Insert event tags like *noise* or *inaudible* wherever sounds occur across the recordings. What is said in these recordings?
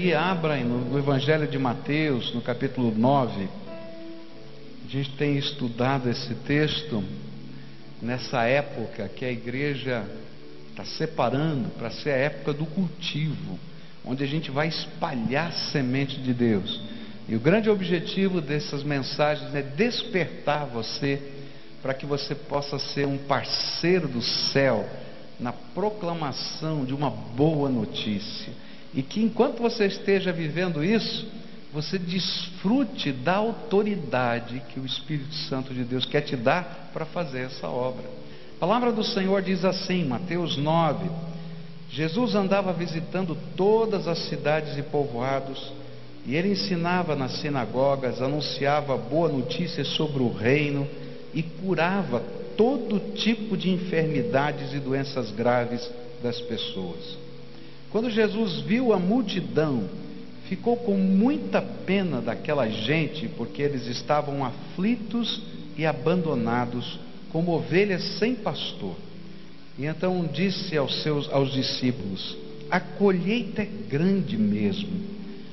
E abra no Evangelho de Mateus, no capítulo 9. A gente tem estudado esse texto nessa época que a igreja está separando para ser a época do cultivo, onde a gente vai espalhar semente de Deus. E o grande objetivo dessas mensagens é despertar você para que você possa ser um parceiro do céu na proclamação de uma boa notícia e que enquanto você esteja vivendo isso, você desfrute da autoridade que o Espírito Santo de Deus quer te dar para fazer essa obra. A palavra do Senhor diz assim, Mateus 9: Jesus andava visitando todas as cidades e povoados, e ele ensinava nas sinagogas, anunciava boa notícia sobre o reino e curava todo tipo de enfermidades e doenças graves das pessoas. Quando Jesus viu a multidão, ficou com muita pena daquela gente, porque eles estavam aflitos e abandonados, como ovelhas sem pastor. E então disse aos seus aos discípulos: A colheita é grande mesmo,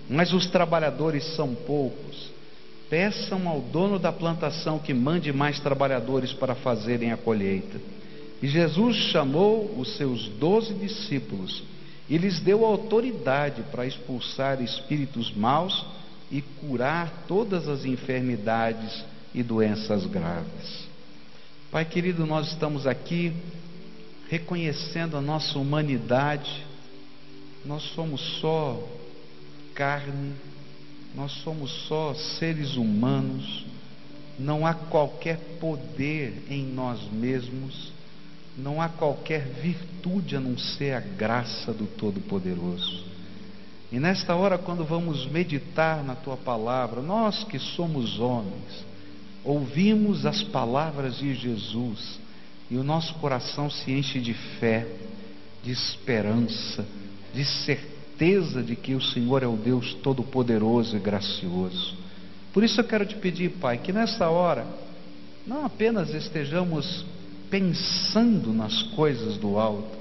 mas os trabalhadores são poucos. Peçam ao dono da plantação que mande mais trabalhadores para fazerem a colheita. E Jesus chamou os seus doze discípulos e lhes deu autoridade para expulsar espíritos maus e curar todas as enfermidades e doenças graves. Pai querido, nós estamos aqui reconhecendo a nossa humanidade, nós somos só carne, nós somos só seres humanos, não há qualquer poder em nós mesmos não há qualquer virtude a não ser a graça do Todo-Poderoso. E nesta hora, quando vamos meditar na tua palavra, nós que somos homens, ouvimos as palavras de Jesus e o nosso coração se enche de fé, de esperança, de certeza de que o Senhor é o Deus Todo-Poderoso e gracioso. Por isso eu quero te pedir, Pai, que nesta hora não apenas estejamos pensando nas coisas do alto,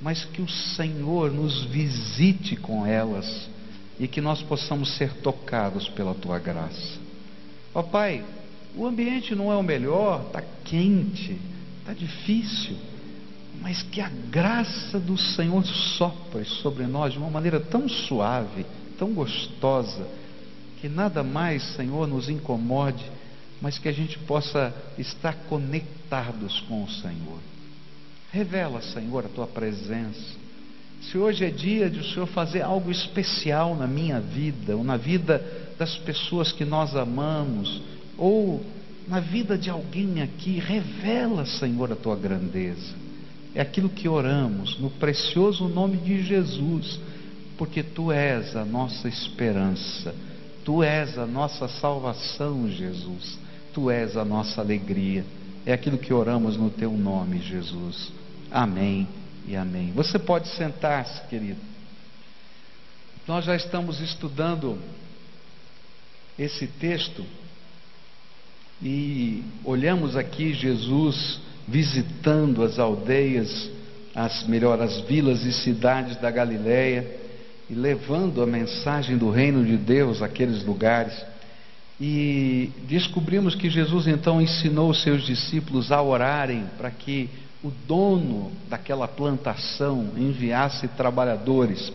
mas que o Senhor nos visite com elas e que nós possamos ser tocados pela tua graça. Ó Pai, o ambiente não é o melhor, está quente, está difícil, mas que a graça do Senhor sopre sobre nós de uma maneira tão suave, tão gostosa, que nada mais, Senhor, nos incomode mas que a gente possa estar conectados com o Senhor. Revela, Senhor, a tua presença. Se hoje é dia de o Senhor fazer algo especial na minha vida, ou na vida das pessoas que nós amamos, ou na vida de alguém aqui, revela, Senhor, a tua grandeza. É aquilo que oramos, no precioso nome de Jesus, porque tu és a nossa esperança, tu és a nossa salvação, Jesus. Tu és a nossa alegria. É aquilo que oramos no teu nome, Jesus. Amém e amém. Você pode sentar-se, querido. Nós já estamos estudando esse texto e olhamos aqui Jesus visitando as aldeias, as melhor as vilas e cidades da Galileia e levando a mensagem do reino de Deus àqueles lugares. E descobrimos que Jesus então ensinou os seus discípulos a orarem para que o dono daquela plantação enviasse trabalhadores.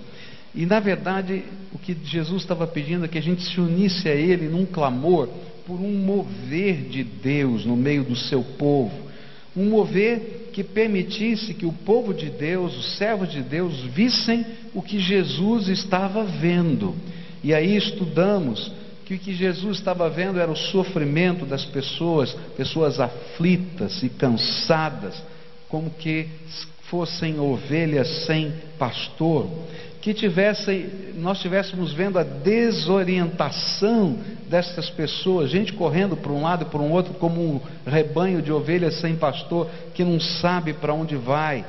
E na verdade, o que Jesus estava pedindo é que a gente se unisse a Ele num clamor por um mover de Deus no meio do seu povo. Um mover que permitisse que o povo de Deus, os servos de Deus, vissem o que Jesus estava vendo. E aí estudamos que o que Jesus estava vendo era o sofrimento das pessoas, pessoas aflitas e cansadas, como que fossem ovelhas sem pastor, que tivessem, nós estivéssemos vendo a desorientação destas pessoas, gente correndo para um lado e para um outro, como um rebanho de ovelhas sem pastor, que não sabe para onde vai.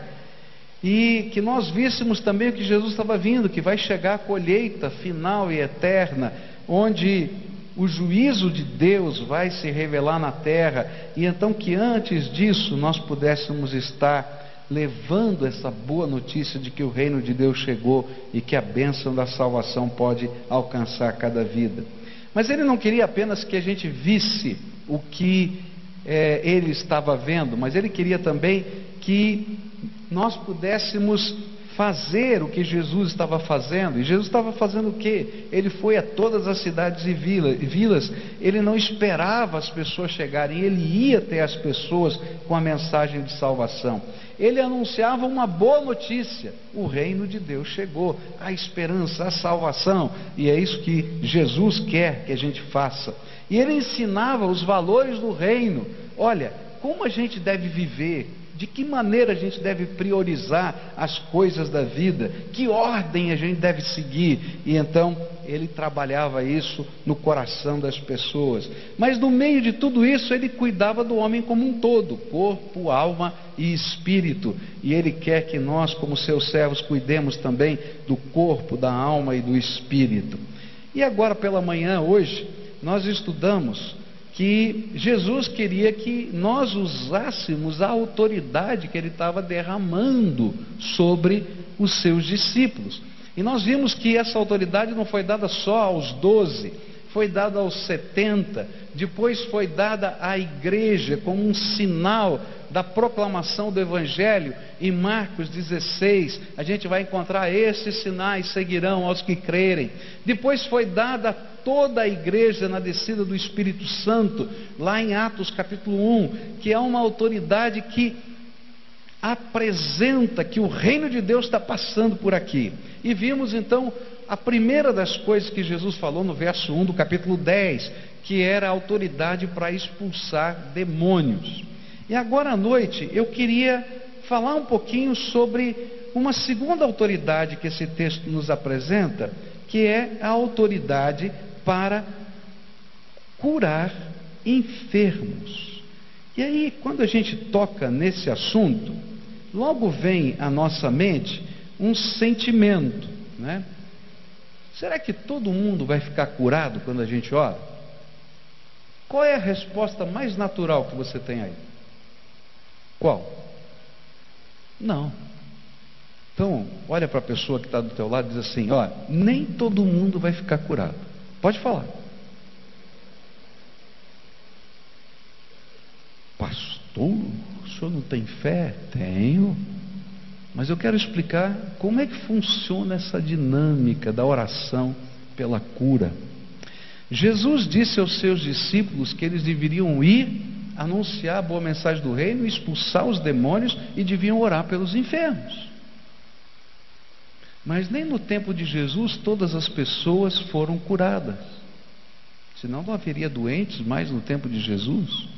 E que nós víssemos também o que Jesus estava vindo, que vai chegar a colheita final e eterna, onde o juízo de Deus vai se revelar na terra, e então que antes disso nós pudéssemos estar levando essa boa notícia de que o reino de Deus chegou e que a bênção da salvação pode alcançar cada vida. Mas ele não queria apenas que a gente visse o que é, ele estava vendo, mas ele queria também que nós pudéssemos fazer o que Jesus estava fazendo. E Jesus estava fazendo o quê? Ele foi a todas as cidades e vilas. Ele não esperava as pessoas chegarem, ele ia até as pessoas com a mensagem de salvação. Ele anunciava uma boa notícia: o reino de Deus chegou, a esperança, a salvação. E é isso que Jesus quer que a gente faça. E ele ensinava os valores do reino. Olha, como a gente deve viver, de que maneira a gente deve priorizar as coisas da vida? Que ordem a gente deve seguir? E então ele trabalhava isso no coração das pessoas. Mas no meio de tudo isso, ele cuidava do homem como um todo, corpo, alma e espírito. E ele quer que nós, como seus servos, cuidemos também do corpo, da alma e do espírito. E agora pela manhã, hoje, nós estudamos que Jesus queria que nós usássemos a autoridade que ele estava derramando sobre os seus discípulos. E nós vimos que essa autoridade não foi dada só aos doze, foi dada aos setenta, depois foi dada à igreja como um sinal da proclamação do Evangelho. Em Marcos 16, a gente vai encontrar esses sinais seguirão aos que crerem. Depois foi dada a toda a igreja na descida do Espírito Santo, lá em Atos capítulo 1, que é uma autoridade que apresenta que o reino de Deus está passando por aqui. E vimos então a primeira das coisas que Jesus falou no verso 1 do capítulo 10, que era a autoridade para expulsar demônios. E agora à noite eu queria falar um pouquinho sobre uma segunda autoridade que esse texto nos apresenta, que é a autoridade para curar enfermos. E aí, quando a gente toca nesse assunto, logo vem à nossa mente um sentimento, né? Será que todo mundo vai ficar curado quando a gente ora? Qual é a resposta mais natural que você tem aí? Qual? Não. Então, olha para a pessoa que está do teu lado e diz assim: olha, nem todo mundo vai ficar curado. Pode falar. Pastor, o senhor não tem fé? Tenho. Mas eu quero explicar como é que funciona essa dinâmica da oração pela cura. Jesus disse aos seus discípulos que eles deveriam ir anunciar a boa mensagem do reino, expulsar os demônios e deviam orar pelos enfermos. Mas nem no tempo de Jesus todas as pessoas foram curadas. Senão não haveria doentes mais no tempo de Jesus.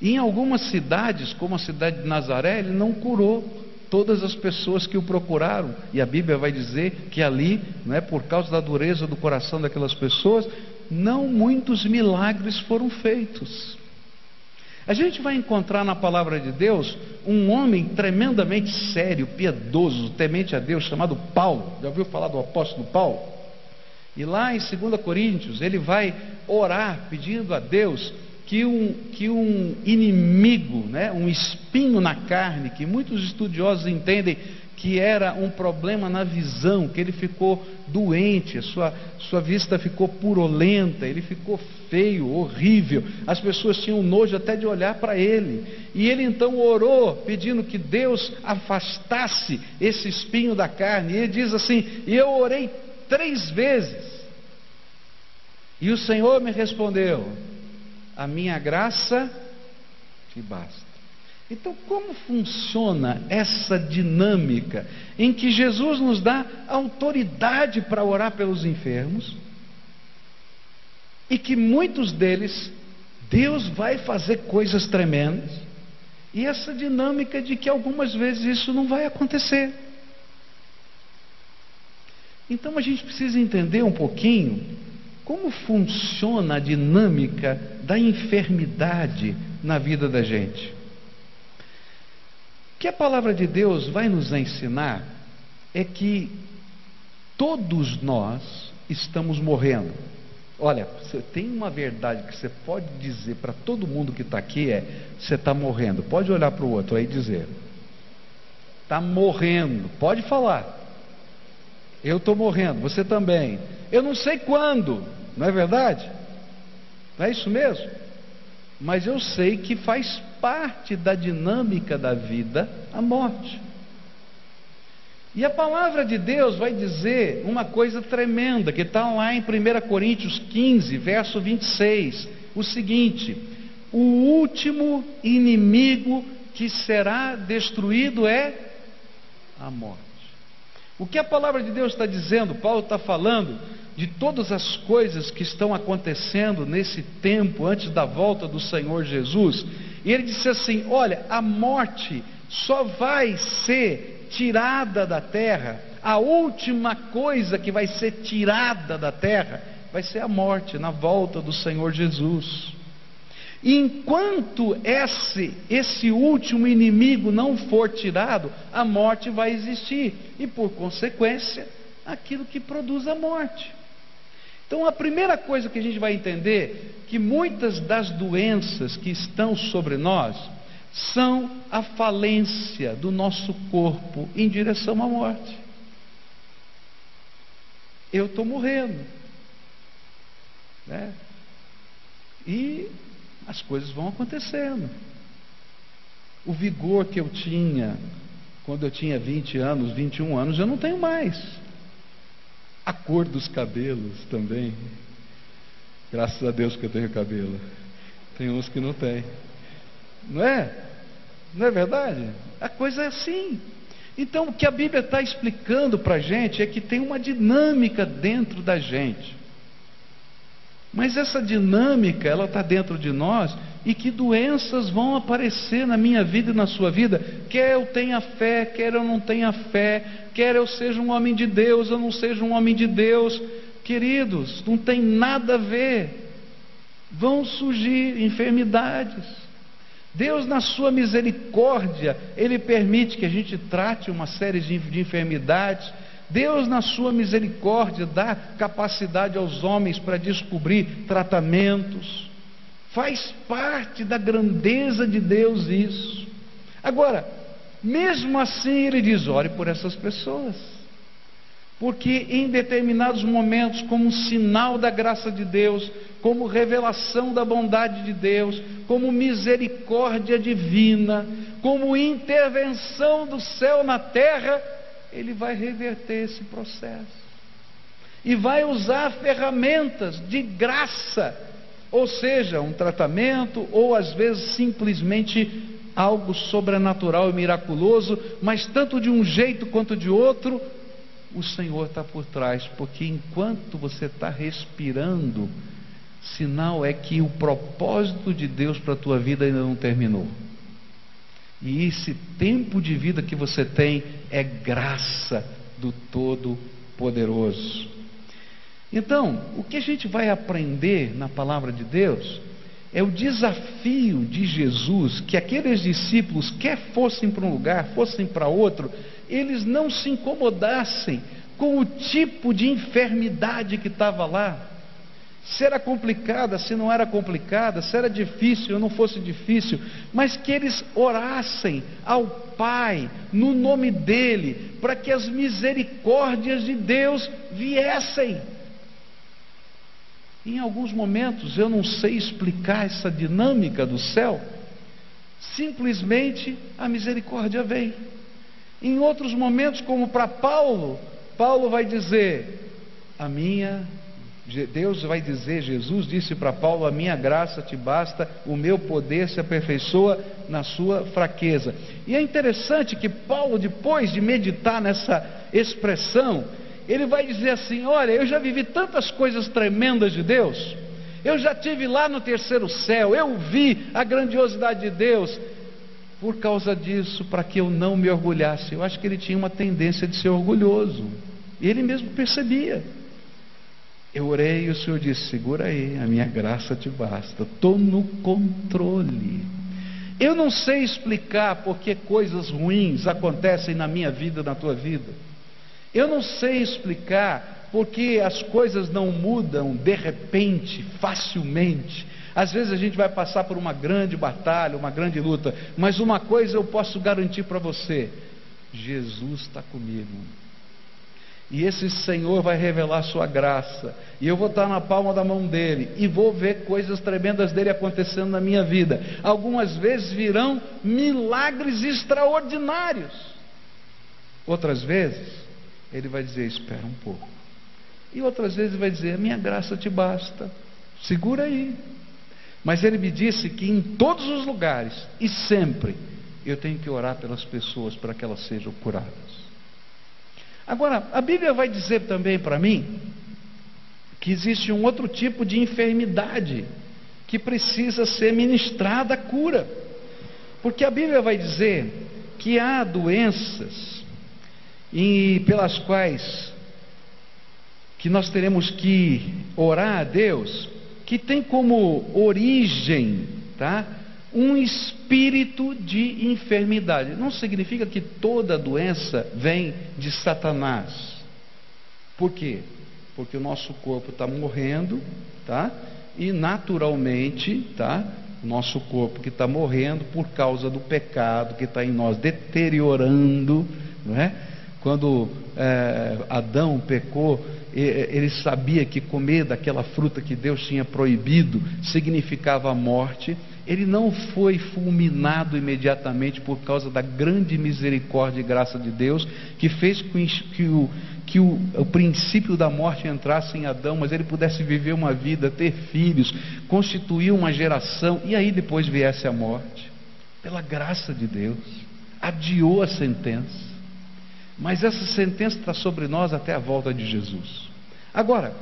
E em algumas cidades, como a cidade de Nazaré, ele não curou todas as pessoas que o procuraram. E a Bíblia vai dizer que ali, não é por causa da dureza do coração daquelas pessoas, não muitos milagres foram feitos. A gente vai encontrar na palavra de Deus um homem tremendamente sério, piedoso, temente a Deus, chamado Paulo. Já ouviu falar do apóstolo Paulo? E lá em 2 Coríntios, ele vai orar pedindo a Deus que um, que um inimigo, né, um espinho na carne, que muitos estudiosos entendem que era um problema na visão, que ele ficou doente, a sua, sua vista ficou purulenta, ele ficou feio, horrível, as pessoas tinham nojo até de olhar para ele. E ele então orou, pedindo que Deus afastasse esse espinho da carne. E ele diz assim: E eu orei três vezes. E o Senhor me respondeu: A minha graça te basta. Então, como funciona essa dinâmica em que Jesus nos dá autoridade para orar pelos enfermos e que muitos deles Deus vai fazer coisas tremendas e essa dinâmica de que algumas vezes isso não vai acontecer. Então a gente precisa entender um pouquinho como funciona a dinâmica da enfermidade na vida da gente que a palavra de Deus vai nos ensinar é que todos nós estamos morrendo. Olha, tem uma verdade que você pode dizer para todo mundo que está aqui é: você está morrendo. Pode olhar para o outro aí e dizer: está morrendo. Pode falar. Eu estou morrendo, você também. Eu não sei quando, não é verdade? Não é isso mesmo? Mas eu sei que faz parte da dinâmica da vida a morte. E a palavra de Deus vai dizer uma coisa tremenda, que está lá em 1 Coríntios 15, verso 26, o seguinte: o último inimigo que será destruído é a morte. O que a palavra de Deus está dizendo, Paulo está falando de todas as coisas que estão acontecendo nesse tempo antes da volta do Senhor Jesus. E ele disse assim: Olha, a morte só vai ser tirada da terra, a última coisa que vai ser tirada da terra vai ser a morte na volta do Senhor Jesus. Enquanto esse, esse último inimigo não for tirado, a morte vai existir. E por consequência, aquilo que produz a morte. Então, a primeira coisa que a gente vai entender que muitas das doenças que estão sobre nós são a falência do nosso corpo em direção à morte. Eu estou morrendo. Né? E as coisas vão acontecendo. O vigor que eu tinha quando eu tinha 20 anos, 21 anos, eu não tenho mais. A cor dos cabelos também. Graças a Deus que eu tenho cabelo. Tem uns que não tem. Não é? Não é verdade? A coisa é assim. Então, o que a Bíblia está explicando para a gente é que tem uma dinâmica dentro da gente. Mas essa dinâmica, ela está dentro de nós e que doenças vão aparecer na minha vida e na sua vida, quer eu tenha fé, quer eu não tenha fé, quer eu seja um homem de Deus, ou não seja um homem de Deus. Queridos, não tem nada a ver. Vão surgir enfermidades. Deus, na sua misericórdia, Ele permite que a gente trate uma série de enfermidades Deus, na sua misericórdia, dá capacidade aos homens para descobrir tratamentos. Faz parte da grandeza de Deus isso. Agora, mesmo assim, ele diz: ore por essas pessoas. Porque em determinados momentos, como um sinal da graça de Deus, como revelação da bondade de Deus, como misericórdia divina, como intervenção do céu na terra, ele vai reverter esse processo. E vai usar ferramentas de graça, ou seja, um tratamento, ou às vezes simplesmente algo sobrenatural e miraculoso, mas tanto de um jeito quanto de outro, o Senhor está por trás, porque enquanto você está respirando, sinal é que o propósito de Deus para a tua vida ainda não terminou. E esse tempo de vida que você tem é graça do Todo-Poderoso. Então, o que a gente vai aprender na palavra de Deus é o desafio de Jesus que aqueles discípulos, quer fossem para um lugar, fossem para outro, eles não se incomodassem com o tipo de enfermidade que estava lá se era complicada, se não era complicada, se era difícil ou não fosse difícil, mas que eles orassem ao Pai, no nome dEle, para que as misericórdias de Deus viessem. Em alguns momentos eu não sei explicar essa dinâmica do céu, simplesmente a misericórdia vem. Em outros momentos, como para Paulo, Paulo vai dizer: A minha Deus vai dizer, Jesus disse para Paulo: A minha graça te basta, o meu poder se aperfeiçoa na sua fraqueza. E é interessante que Paulo, depois de meditar nessa expressão, ele vai dizer assim: Olha, eu já vivi tantas coisas tremendas de Deus, eu já tive lá no terceiro céu, eu vi a grandiosidade de Deus. Por causa disso, para que eu não me orgulhasse, eu acho que ele tinha uma tendência de ser orgulhoso, ele mesmo percebia. Eu orei e o Senhor disse: segura aí, a minha graça te basta, estou no controle. Eu não sei explicar porque coisas ruins acontecem na minha vida, na tua vida. Eu não sei explicar porque as coisas não mudam de repente, facilmente. Às vezes a gente vai passar por uma grande batalha, uma grande luta, mas uma coisa eu posso garantir para você: Jesus está comigo. E esse Senhor vai revelar sua graça. E eu vou estar na palma da mão dele. E vou ver coisas tremendas dele acontecendo na minha vida. Algumas vezes virão milagres extraordinários. Outras vezes, ele vai dizer: Espera um pouco. E outras vezes, vai dizer: Minha graça te basta. Segura aí. Mas ele me disse que em todos os lugares e sempre eu tenho que orar pelas pessoas para que elas sejam curadas. Agora, a Bíblia vai dizer também para mim que existe um outro tipo de enfermidade que precisa ser ministrada a cura. Porque a Bíblia vai dizer que há doenças e pelas quais que nós teremos que orar a Deus, que tem como origem, tá? Um espírito de enfermidade. Não significa que toda doença vem de Satanás. Por quê? Porque o nosso corpo está morrendo, tá? E naturalmente, tá? Nosso corpo que está morrendo por causa do pecado que está em nós, deteriorando, não é? Quando é, Adão pecou, ele sabia que comer daquela fruta que Deus tinha proibido significava a morte ele não foi fulminado imediatamente por causa da grande misericórdia e graça de Deus, que fez que, o, que o, o princípio da morte entrasse em Adão, mas ele pudesse viver uma vida, ter filhos, constituir uma geração, e aí depois viesse a morte. Pela graça de Deus, adiou a sentença. Mas essa sentença está sobre nós até a volta de Jesus. Agora,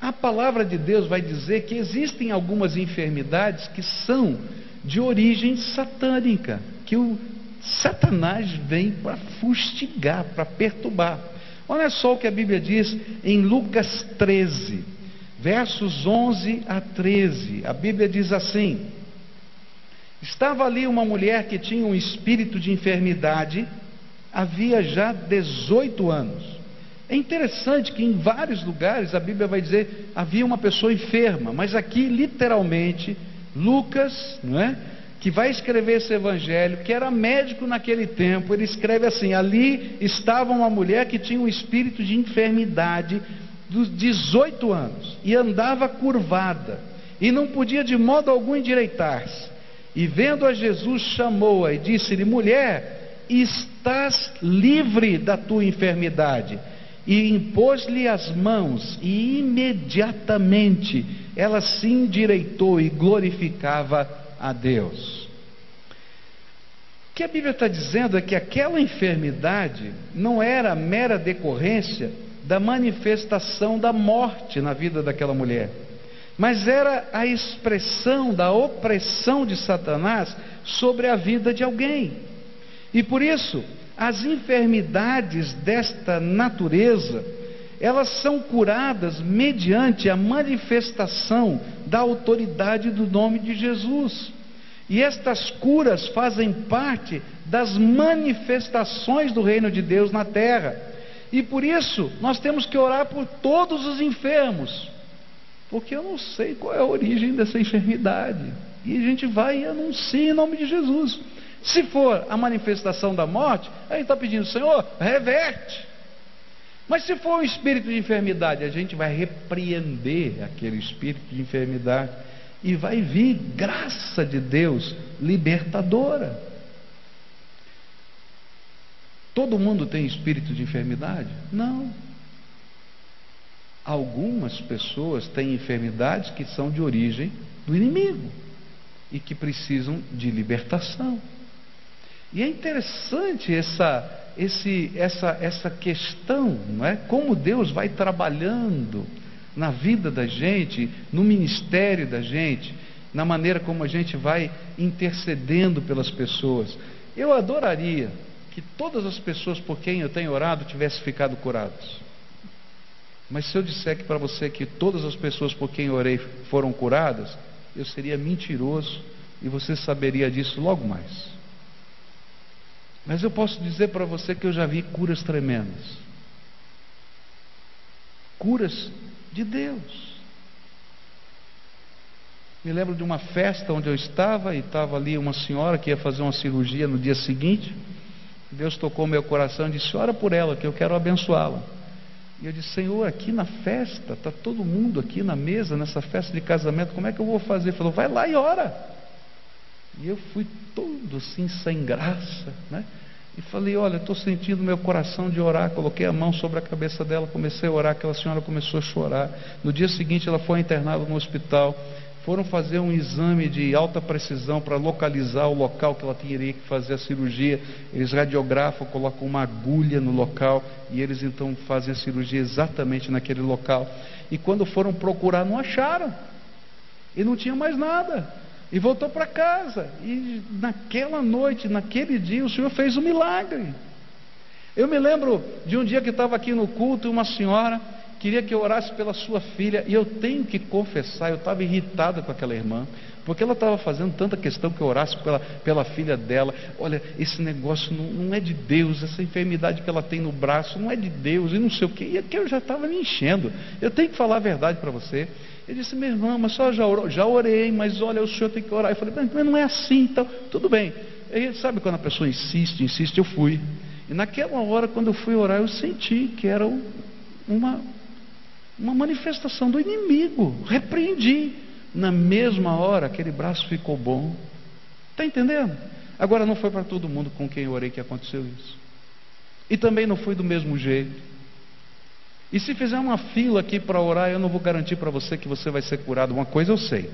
a palavra de Deus vai dizer que existem algumas enfermidades que são de origem satânica, que o Satanás vem para fustigar, para perturbar. Olha só o que a Bíblia diz em Lucas 13, versos 11 a 13. A Bíblia diz assim: Estava ali uma mulher que tinha um espírito de enfermidade, havia já 18 anos. É interessante que em vários lugares a Bíblia vai dizer havia uma pessoa enferma, mas aqui literalmente Lucas, não é? Que vai escrever esse evangelho, que era médico naquele tempo, ele escreve assim: ali estava uma mulher que tinha um espírito de enfermidade dos 18 anos e andava curvada e não podia de modo algum endireitar-se. E vendo a Jesus, chamou-a e disse-lhe: Mulher, estás livre da tua enfermidade e impôs-lhe as mãos, e imediatamente ela se endireitou e glorificava a Deus. O que a Bíblia está dizendo é que aquela enfermidade não era mera decorrência da manifestação da morte na vida daquela mulher, mas era a expressão da opressão de Satanás sobre a vida de alguém. E por isso, as enfermidades desta natureza, elas são curadas mediante a manifestação da autoridade do nome de Jesus. E estas curas fazem parte das manifestações do reino de Deus na terra. E por isso, nós temos que orar por todos os enfermos, porque eu não sei qual é a origem dessa enfermidade. E a gente vai e anuncia em nome de Jesus. Se for a manifestação da morte, a gente está pedindo, Senhor, reverte. Mas se for um espírito de enfermidade, a gente vai repreender aquele espírito de enfermidade e vai vir graça de Deus libertadora. Todo mundo tem espírito de enfermidade? Não. Algumas pessoas têm enfermidades que são de origem do inimigo e que precisam de libertação. E é interessante essa, esse, essa, essa questão, não é? como Deus vai trabalhando na vida da gente, no ministério da gente, na maneira como a gente vai intercedendo pelas pessoas. Eu adoraria que todas as pessoas por quem eu tenho orado tivessem ficado curadas. Mas se eu disser que para você que todas as pessoas por quem orei foram curadas, eu seria mentiroso e você saberia disso logo mais. Mas eu posso dizer para você que eu já vi curas tremendas. Curas de Deus. Me lembro de uma festa onde eu estava e estava ali uma senhora que ia fazer uma cirurgia no dia seguinte. Deus tocou meu coração e disse: Ora por ela, que eu quero abençoá-la. E eu disse: Senhor, aqui na festa, está todo mundo aqui na mesa, nessa festa de casamento, como é que eu vou fazer? Ele falou: Vai lá e ora. E eu fui todo assim, sem graça, né? E falei: Olha, estou sentindo meu coração de orar. Coloquei a mão sobre a cabeça dela, comecei a orar. Aquela senhora começou a chorar. No dia seguinte, ela foi internada no hospital. Foram fazer um exame de alta precisão para localizar o local que ela teria que fazer a cirurgia. Eles radiografam, colocam uma agulha no local e eles então fazem a cirurgia exatamente naquele local. E quando foram procurar, não acharam. E não tinha mais nada. E voltou para casa. E naquela noite, naquele dia, o Senhor fez um milagre. Eu me lembro de um dia que estava aqui no culto e uma senhora queria que eu orasse pela sua filha. E eu tenho que confessar, eu estava irritado com aquela irmã. Porque ela estava fazendo tanta questão que eu orasse pela, pela filha dela. Olha, esse negócio não, não, é de Deus, essa enfermidade que ela tem no braço não é de Deus, e não sei o quê. E aqui eu já estava me enchendo. Eu tenho que falar a verdade para você. Ele disse, meu irmão, mas só já orou? Já orei, mas olha, o senhor tem que orar. Eu falei, mas não é assim, então, tudo bem. Aí, sabe quando a pessoa insiste, insiste, eu fui. E naquela hora, quando eu fui orar, eu senti que era uma, uma manifestação do inimigo. Repreendi. Na mesma hora, aquele braço ficou bom. Está entendendo? Agora, não foi para todo mundo com quem eu orei que aconteceu isso. E também não foi do mesmo jeito. E se fizer uma fila aqui para orar, eu não vou garantir para você que você vai ser curado. Uma coisa eu sei: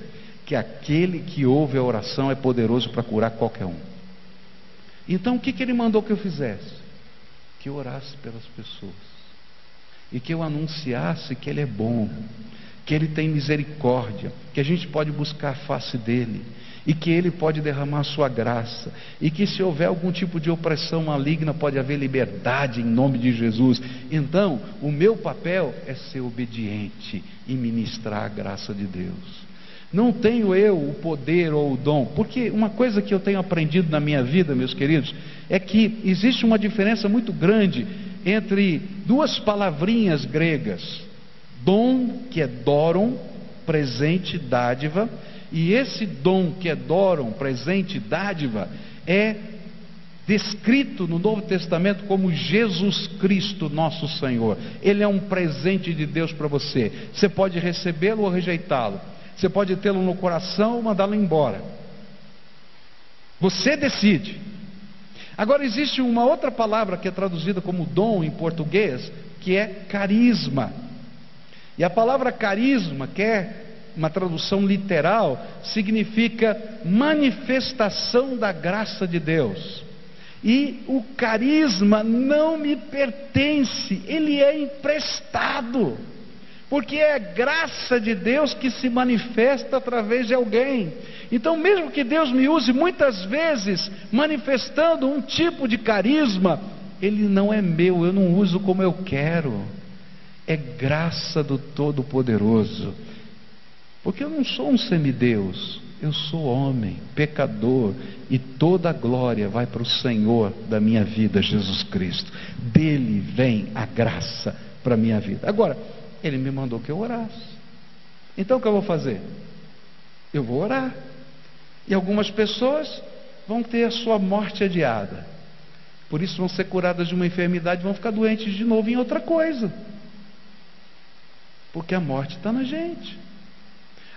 que aquele que ouve a oração é poderoso para curar qualquer um. Então o que, que ele mandou que eu fizesse? Que eu orasse pelas pessoas. E que eu anunciasse que Ele é bom, que Ele tem misericórdia, que a gente pode buscar a face dEle, e que Ele pode derramar sua graça, e que se houver algum tipo de opressão maligna, pode haver liberdade em nome de Jesus. Então, o meu papel é ser obediente e ministrar a graça de Deus. Não tenho eu o poder ou o dom, porque uma coisa que eu tenho aprendido na minha vida, meus queridos, é que existe uma diferença muito grande entre duas palavrinhas gregas: dom, que é doron, presente, dádiva, e esse dom que é Doron, presente, dádiva, é descrito no Novo Testamento como Jesus Cristo, nosso Senhor. Ele é um presente de Deus para você. Você pode recebê-lo ou rejeitá-lo. Você pode tê-lo no coração ou mandá-lo embora. Você decide. Agora existe uma outra palavra que é traduzida como dom em português, que é carisma. E a palavra carisma quer uma tradução literal, significa manifestação da graça de Deus. E o carisma não me pertence, ele é emprestado. Porque é a graça de Deus que se manifesta através de alguém. Então, mesmo que Deus me use muitas vezes manifestando um tipo de carisma, ele não é meu, eu não uso como eu quero. É graça do Todo-Poderoso. Porque eu não sou um semideus, eu sou homem, pecador, e toda a glória vai para o Senhor da minha vida, Jesus Cristo. Dele vem a graça para a minha vida. Agora, ele me mandou que eu orasse. Então o que eu vou fazer? Eu vou orar. E algumas pessoas vão ter a sua morte adiada. Por isso vão ser curadas de uma enfermidade, vão ficar doentes de novo em outra coisa. Porque a morte está na gente.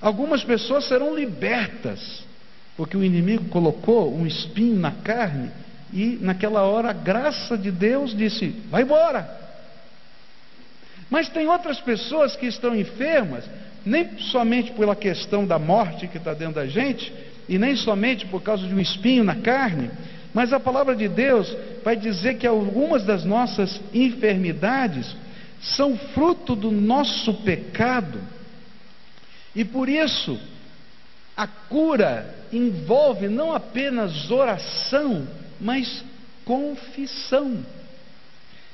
Algumas pessoas serão libertas, porque o inimigo colocou um espinho na carne e naquela hora a graça de Deus disse: vai embora. Mas tem outras pessoas que estão enfermas, nem somente pela questão da morte que está dentro da gente, e nem somente por causa de um espinho na carne, mas a palavra de Deus vai dizer que algumas das nossas enfermidades são fruto do nosso pecado e por isso, a cura envolve não apenas oração, mas confissão.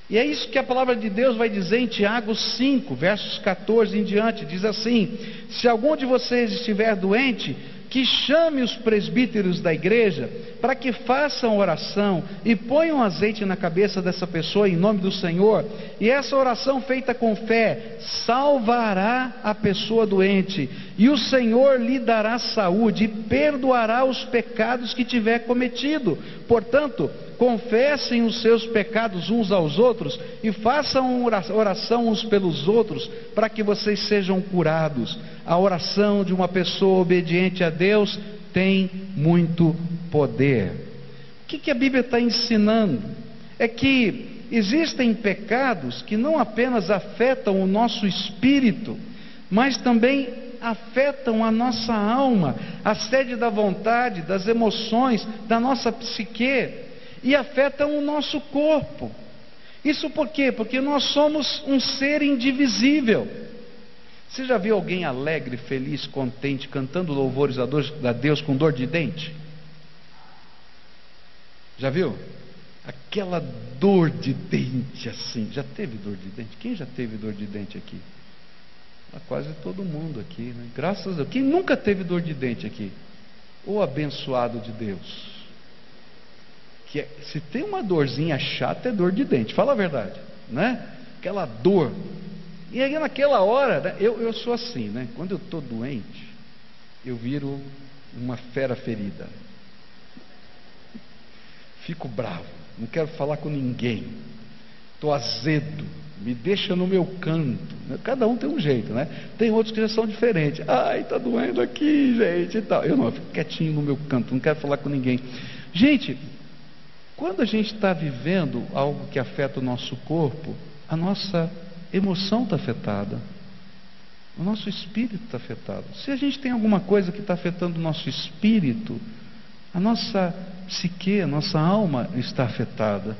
E é isso que a palavra de Deus vai dizer em Tiago 5, versos 14 em diante: diz assim: Se algum de vocês estiver doente, que chame os presbíteros da igreja para que façam oração e ponham azeite na cabeça dessa pessoa em nome do Senhor, e essa oração feita com fé salvará a pessoa doente, e o Senhor lhe dará saúde e perdoará os pecados que tiver cometido. Portanto, confessem os seus pecados uns aos outros e façam oração uns pelos outros para que vocês sejam curados. A oração de uma pessoa obediente a Deus tem muito poder. O que, que a Bíblia está ensinando? É que existem pecados que não apenas afetam o nosso espírito, mas também afetam a nossa alma, a sede da vontade, das emoções, da nossa psique e afetam o nosso corpo. Isso por quê? Porque nós somos um ser indivisível. Você já viu alguém alegre, feliz, contente, cantando louvores a Deus com dor de dente? Já viu? Aquela dor de dente assim. Já teve dor de dente? Quem já teve dor de dente aqui? Ah, quase todo mundo aqui, né? Graças a Deus. Quem nunca teve dor de dente aqui? O abençoado de Deus. Que é, se tem uma dorzinha chata, é dor de dente. Fala a verdade, né? Aquela dor. E aí naquela hora, né? eu, eu sou assim, né? Quando eu estou doente, eu viro uma fera ferida. Fico bravo, não quero falar com ninguém. Estou azedo me deixa no meu canto. Cada um tem um jeito, né? Tem outros que já são diferentes. Ai, tá doendo aqui, gente, e tal. Eu não, eu fico quietinho no meu canto, não quero falar com ninguém. Gente, quando a gente está vivendo algo que afeta o nosso corpo, a nossa emoção está afetada. O nosso espírito está afetado. Se a gente tem alguma coisa que está afetando o nosso espírito, a nossa psique, a nossa alma está afetada.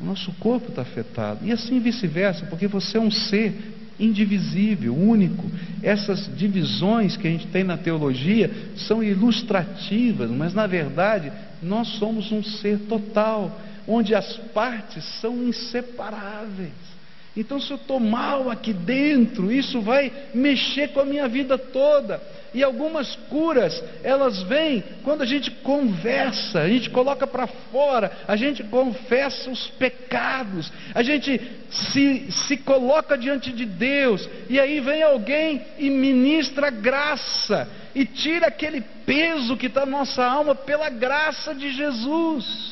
O nosso corpo está afetado. E assim vice-versa, porque você é um ser indivisível, único. Essas divisões que a gente tem na teologia são ilustrativas, mas na verdade nós somos um ser total, onde as partes são inseparáveis. Então, se eu estou mal aqui dentro, isso vai mexer com a minha vida toda. E algumas curas, elas vêm quando a gente conversa, a gente coloca para fora, a gente confessa os pecados, a gente se, se coloca diante de Deus, e aí vem alguém e ministra graça, e tira aquele peso que está na nossa alma pela graça de Jesus.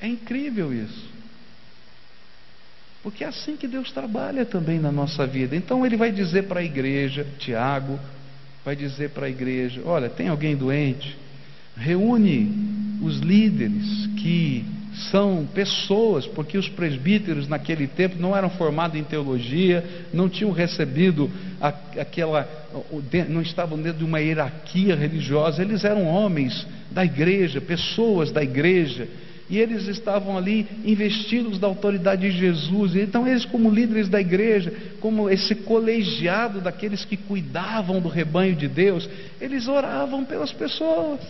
É incrível isso. Porque é assim que Deus trabalha também na nossa vida. Então ele vai dizer para a igreja, Tiago, vai dizer para a igreja: olha, tem alguém doente? Reúne os líderes que são pessoas, porque os presbíteros naquele tempo não eram formados em teologia, não tinham recebido aquela, não estavam dentro de uma hierarquia religiosa, eles eram homens da igreja, pessoas da igreja e eles estavam ali investidos da autoridade de Jesus. Então, eles, como líderes da igreja, como esse colegiado daqueles que cuidavam do rebanho de Deus, eles oravam pelas pessoas.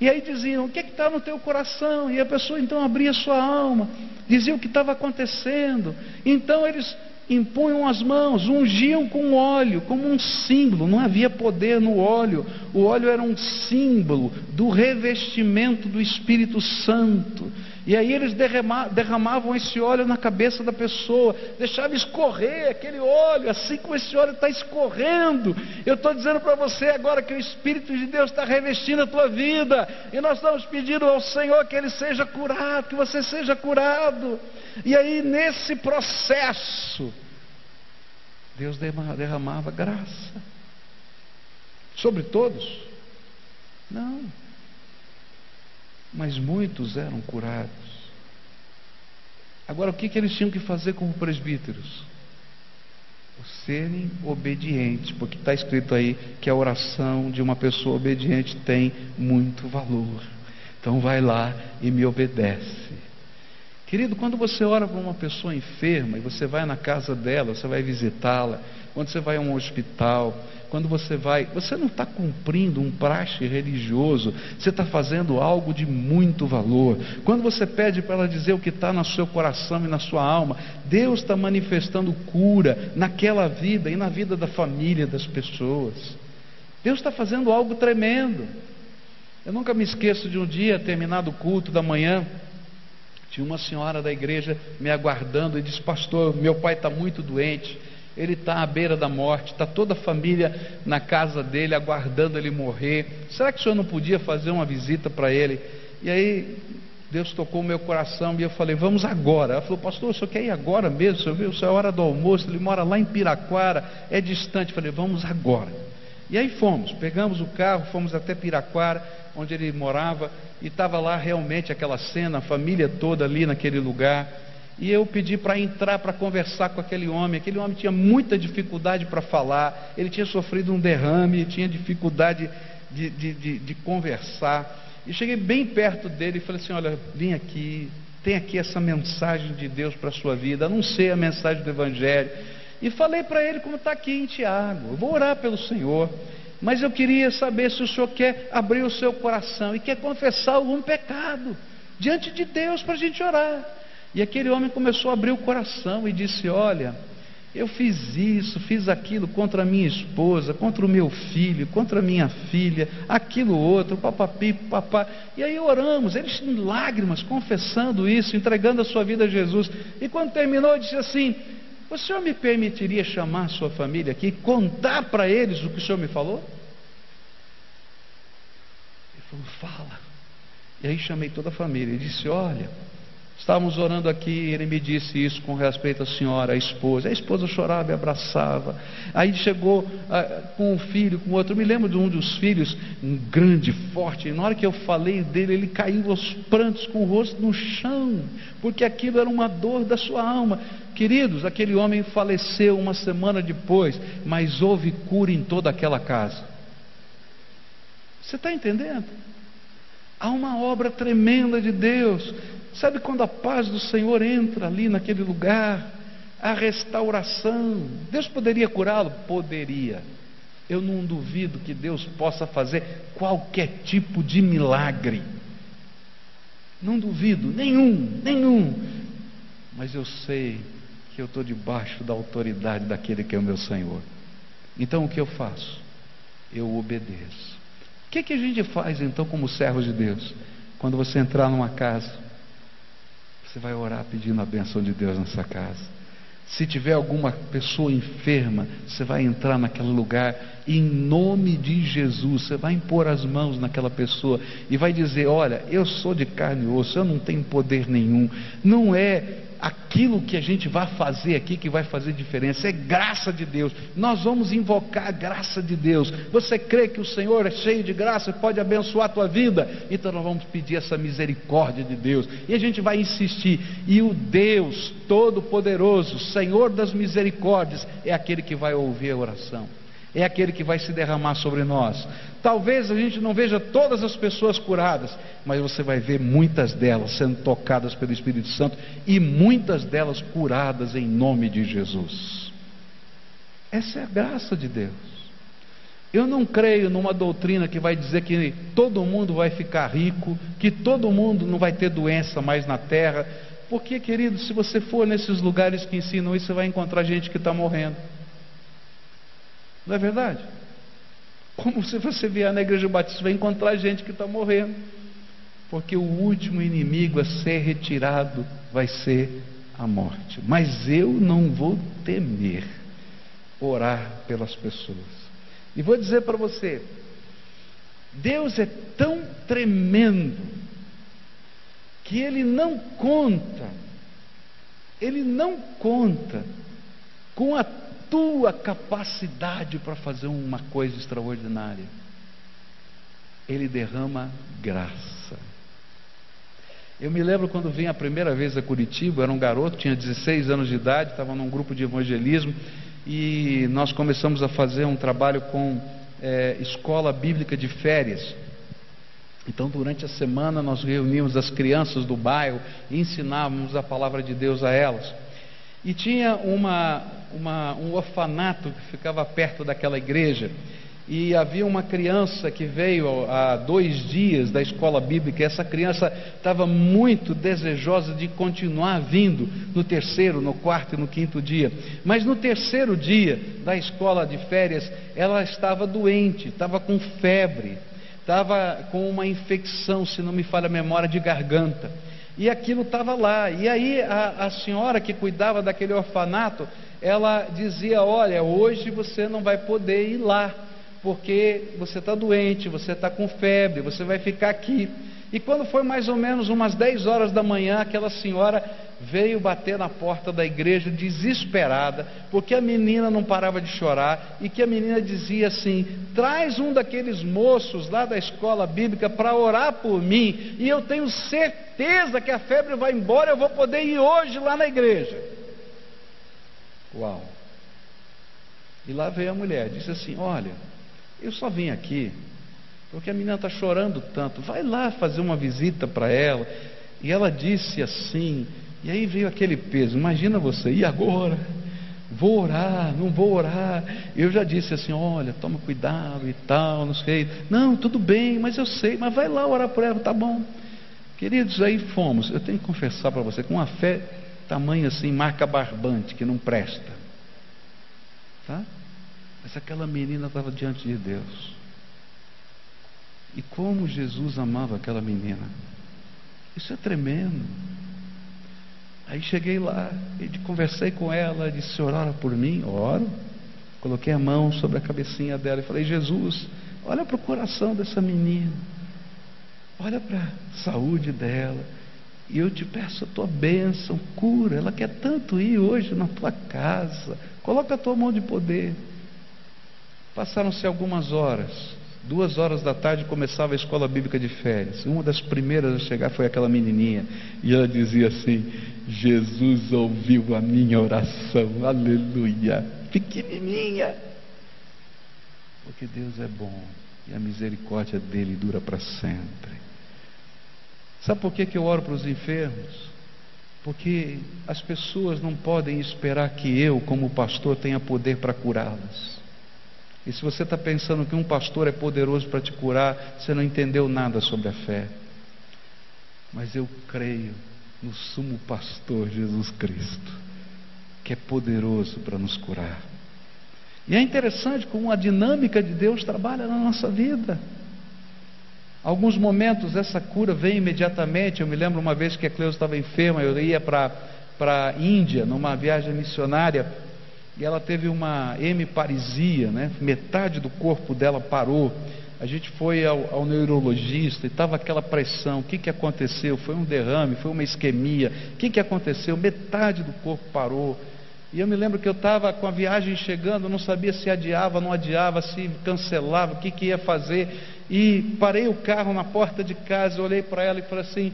E aí diziam: O que é está no teu coração? E a pessoa então abria sua alma, dizia o que estava acontecendo. Então eles impunham as mãos, ungiam com óleo, como um símbolo, não havia poder no óleo, o óleo era um símbolo do revestimento do Espírito Santo. E aí eles derramavam esse óleo na cabeça da pessoa, deixavam escorrer aquele óleo, assim como esse óleo está escorrendo. Eu estou dizendo para você agora que o Espírito de Deus está revestindo a tua vida, e nós estamos pedindo ao Senhor que Ele seja curado, que você seja curado. E aí, nesse processo, Deus derramava graça sobre todos? Não mas muitos eram curados. Agora, o que, que eles tinham que fazer como presbíteros? serem obedientes, porque está escrito aí que a oração de uma pessoa obediente tem muito valor. Então, vai lá e me obedece. Querido, quando você ora para uma pessoa enferma e você vai na casa dela, você vai visitá-la, quando você vai a um hospital, quando você vai, você não está cumprindo um praxe religioso, você está fazendo algo de muito valor. Quando você pede para ela dizer o que está no seu coração e na sua alma, Deus está manifestando cura naquela vida e na vida da família das pessoas. Deus está fazendo algo tremendo. Eu nunca me esqueço de um dia, terminado o culto da manhã, tinha uma senhora da igreja me aguardando e disse: Pastor, meu pai está muito doente ele está à beira da morte, está toda a família na casa dele aguardando ele morrer. Será que o senhor não podia fazer uma visita para ele? E aí Deus tocou o meu coração e eu falei, vamos agora. Ela falou, pastor, o senhor quer ir agora mesmo? O senhor viu? Isso é hora do almoço, ele mora lá em Piraquara, é distante. Eu falei, vamos agora. E aí fomos, pegamos o carro, fomos até Piraquara, onde ele morava, e estava lá realmente aquela cena, a família toda ali naquele lugar. E eu pedi para entrar para conversar com aquele homem. Aquele homem tinha muita dificuldade para falar, ele tinha sofrido um derrame, tinha dificuldade de, de, de, de conversar. E cheguei bem perto dele e falei assim: Olha, vim aqui, tem aqui essa mensagem de Deus para a sua vida, anunciei a mensagem do Evangelho. E falei para ele como está aqui em Tiago: Eu vou orar pelo Senhor, mas eu queria saber se o senhor quer abrir o seu coração e quer confessar algum pecado diante de Deus para a gente orar. E aquele homem começou a abrir o coração e disse: Olha, eu fiz isso, fiz aquilo contra a minha esposa, contra o meu filho, contra a minha filha, aquilo outro, papapi, papá. E aí oramos, eles em lágrimas, confessando isso, entregando a sua vida a Jesus. E quando terminou, disse assim: O senhor me permitiria chamar sua família aqui, contar para eles o que o senhor me falou? Ele falou: Fala. E aí chamei toda a família e disse: Olha. Estávamos orando aqui, ele me disse isso com respeito à senhora, à esposa. A esposa chorava e abraçava. Aí chegou ah, com um filho, com outro. Eu me lembro de um dos filhos, um grande, forte. E na hora que eu falei dele, ele caiu aos prantos com o rosto no chão, porque aquilo era uma dor da sua alma. Queridos, aquele homem faleceu uma semana depois, mas houve cura em toda aquela casa. Você está entendendo? Há uma obra tremenda de Deus. Sabe quando a paz do Senhor entra ali naquele lugar? A restauração. Deus poderia curá-lo? Poderia. Eu não duvido que Deus possa fazer qualquer tipo de milagre. Não duvido, nenhum, nenhum. Mas eu sei que eu estou debaixo da autoridade daquele que é o meu Senhor. Então o que eu faço? Eu obedeço. O que, que a gente faz então como servos de Deus? Quando você entrar numa casa, você vai orar pedindo a benção de Deus nessa casa. Se tiver alguma pessoa enferma, você vai entrar naquele lugar em nome de Jesus. Você vai impor as mãos naquela pessoa e vai dizer: Olha, eu sou de carne e osso, eu não tenho poder nenhum. Não é aquilo que a gente vai fazer aqui que vai fazer diferença, é graça de Deus. Nós vamos invocar a graça de Deus. Você crê que o Senhor é cheio de graça e pode abençoar a tua vida? Então nós vamos pedir essa misericórdia de Deus. E a gente vai insistir. E o Deus Todo-Poderoso, Senhor das misericórdias, é aquele que vai ouvir a oração é aquele que vai se derramar sobre nós. Talvez a gente não veja todas as pessoas curadas, mas você vai ver muitas delas sendo tocadas pelo Espírito Santo e muitas delas curadas em nome de Jesus. Essa é a graça de Deus. Eu não creio numa doutrina que vai dizer que todo mundo vai ficar rico, que todo mundo não vai ter doença mais na terra, porque, querido, se você for nesses lugares que ensinam isso, você vai encontrar gente que está morrendo. Não é verdade? Como se você vier na igreja batista, vai encontrar gente que está morrendo. Porque o último inimigo a ser retirado vai ser a morte. Mas eu não vou temer orar pelas pessoas. E vou dizer para você: Deus é tão tremendo que Ele não conta, Ele não conta com a tua capacidade para fazer uma coisa extraordinária. Ele derrama graça. Eu me lembro quando vim a primeira vez a Curitiba, era um garoto, tinha 16 anos de idade, estava num grupo de evangelismo e nós começamos a fazer um trabalho com é, escola bíblica de férias. Então, durante a semana, nós reuníamos as crianças do bairro e ensinávamos a palavra de Deus a elas. E tinha uma, uma, um orfanato que ficava perto daquela igreja. E havia uma criança que veio há dois dias da escola bíblica. Essa criança estava muito desejosa de continuar vindo no terceiro, no quarto e no quinto dia. Mas no terceiro dia da escola de férias, ela estava doente, estava com febre, estava com uma infecção, se não me falha a memória, de garganta. E aquilo estava lá. E aí a, a senhora que cuidava daquele orfanato, ela dizia: Olha, hoje você não vai poder ir lá, porque você está doente, você está com febre, você vai ficar aqui. E quando foi mais ou menos umas 10 horas da manhã, aquela senhora veio bater na porta da igreja desesperada, porque a menina não parava de chorar e que a menina dizia assim: traz um daqueles moços lá da escola bíblica para orar por mim, e eu tenho certeza que a febre vai embora, eu vou poder ir hoje lá na igreja. Uau! E lá veio a mulher, disse assim: Olha, eu só vim aqui porque a menina está chorando tanto, vai lá fazer uma visita para ela. E ela disse assim: e aí veio aquele peso. Imagina você, e agora? Vou orar, não vou orar. Eu já disse assim: olha, toma cuidado e tal, não sei. Não, tudo bem, mas eu sei, mas vai lá orar por ela, tá bom. Queridos, aí fomos. Eu tenho que confessar para você, com uma fé tamanho assim, marca barbante, que não presta. Tá? Mas aquela menina estava diante de Deus. E como Jesus amava aquela menina. Isso é tremendo. Aí cheguei lá e conversei com ela, disse, senhor, ora por mim? Oro. Coloquei a mão sobre a cabecinha dela e falei, Jesus, olha para o coração dessa menina. Olha para a saúde dela. E eu te peço a tua bênção, cura. Ela quer tanto ir hoje na tua casa. Coloca a tua mão de poder. Passaram-se algumas horas. Duas horas da tarde começava a escola bíblica de férias. Uma das primeiras a chegar foi aquela menininha. E ela dizia assim: Jesus ouviu a minha oração, aleluia. Pequenininha. Porque Deus é bom e a misericórdia dele dura para sempre. Sabe por que, que eu oro para os enfermos? Porque as pessoas não podem esperar que eu, como pastor, tenha poder para curá-las. E se você está pensando que um pastor é poderoso para te curar, você não entendeu nada sobre a fé. Mas eu creio no sumo pastor Jesus Cristo, que é poderoso para nos curar. E é interessante como a dinâmica de Deus trabalha na nossa vida. Alguns momentos essa cura vem imediatamente. Eu me lembro uma vez que a Cleusa estava enferma, eu ia para a Índia numa viagem missionária e ela teve uma hemiparesia, né? metade do corpo dela parou. A gente foi ao, ao neurologista e estava aquela pressão. O que, que aconteceu? Foi um derrame, foi uma isquemia. O que, que aconteceu? Metade do corpo parou. E eu me lembro que eu estava com a viagem chegando, não sabia se adiava, não adiava, se cancelava, o que, que ia fazer. E parei o carro na porta de casa, olhei para ela e falei assim: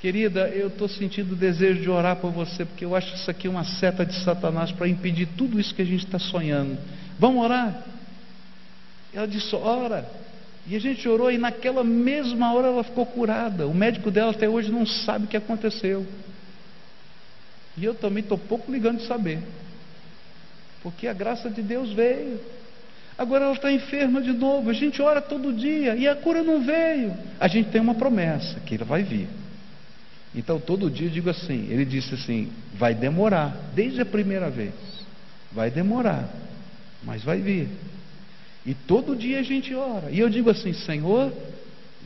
Querida, eu estou sentindo o desejo de orar por você, porque eu acho isso aqui uma seta de Satanás para impedir tudo isso que a gente está sonhando. Vamos orar? Ela disse: ora. E a gente orou, e naquela mesma hora ela ficou curada. O médico dela até hoje não sabe o que aconteceu. E eu também estou pouco ligando de saber. Porque a graça de Deus veio. Agora ela está enferma de novo. A gente ora todo dia e a cura não veio. A gente tem uma promessa que ele vai vir. Então todo dia eu digo assim: ele disse assim, vai demorar, desde a primeira vez. Vai demorar, mas vai vir. E todo dia a gente ora. E eu digo assim: Senhor,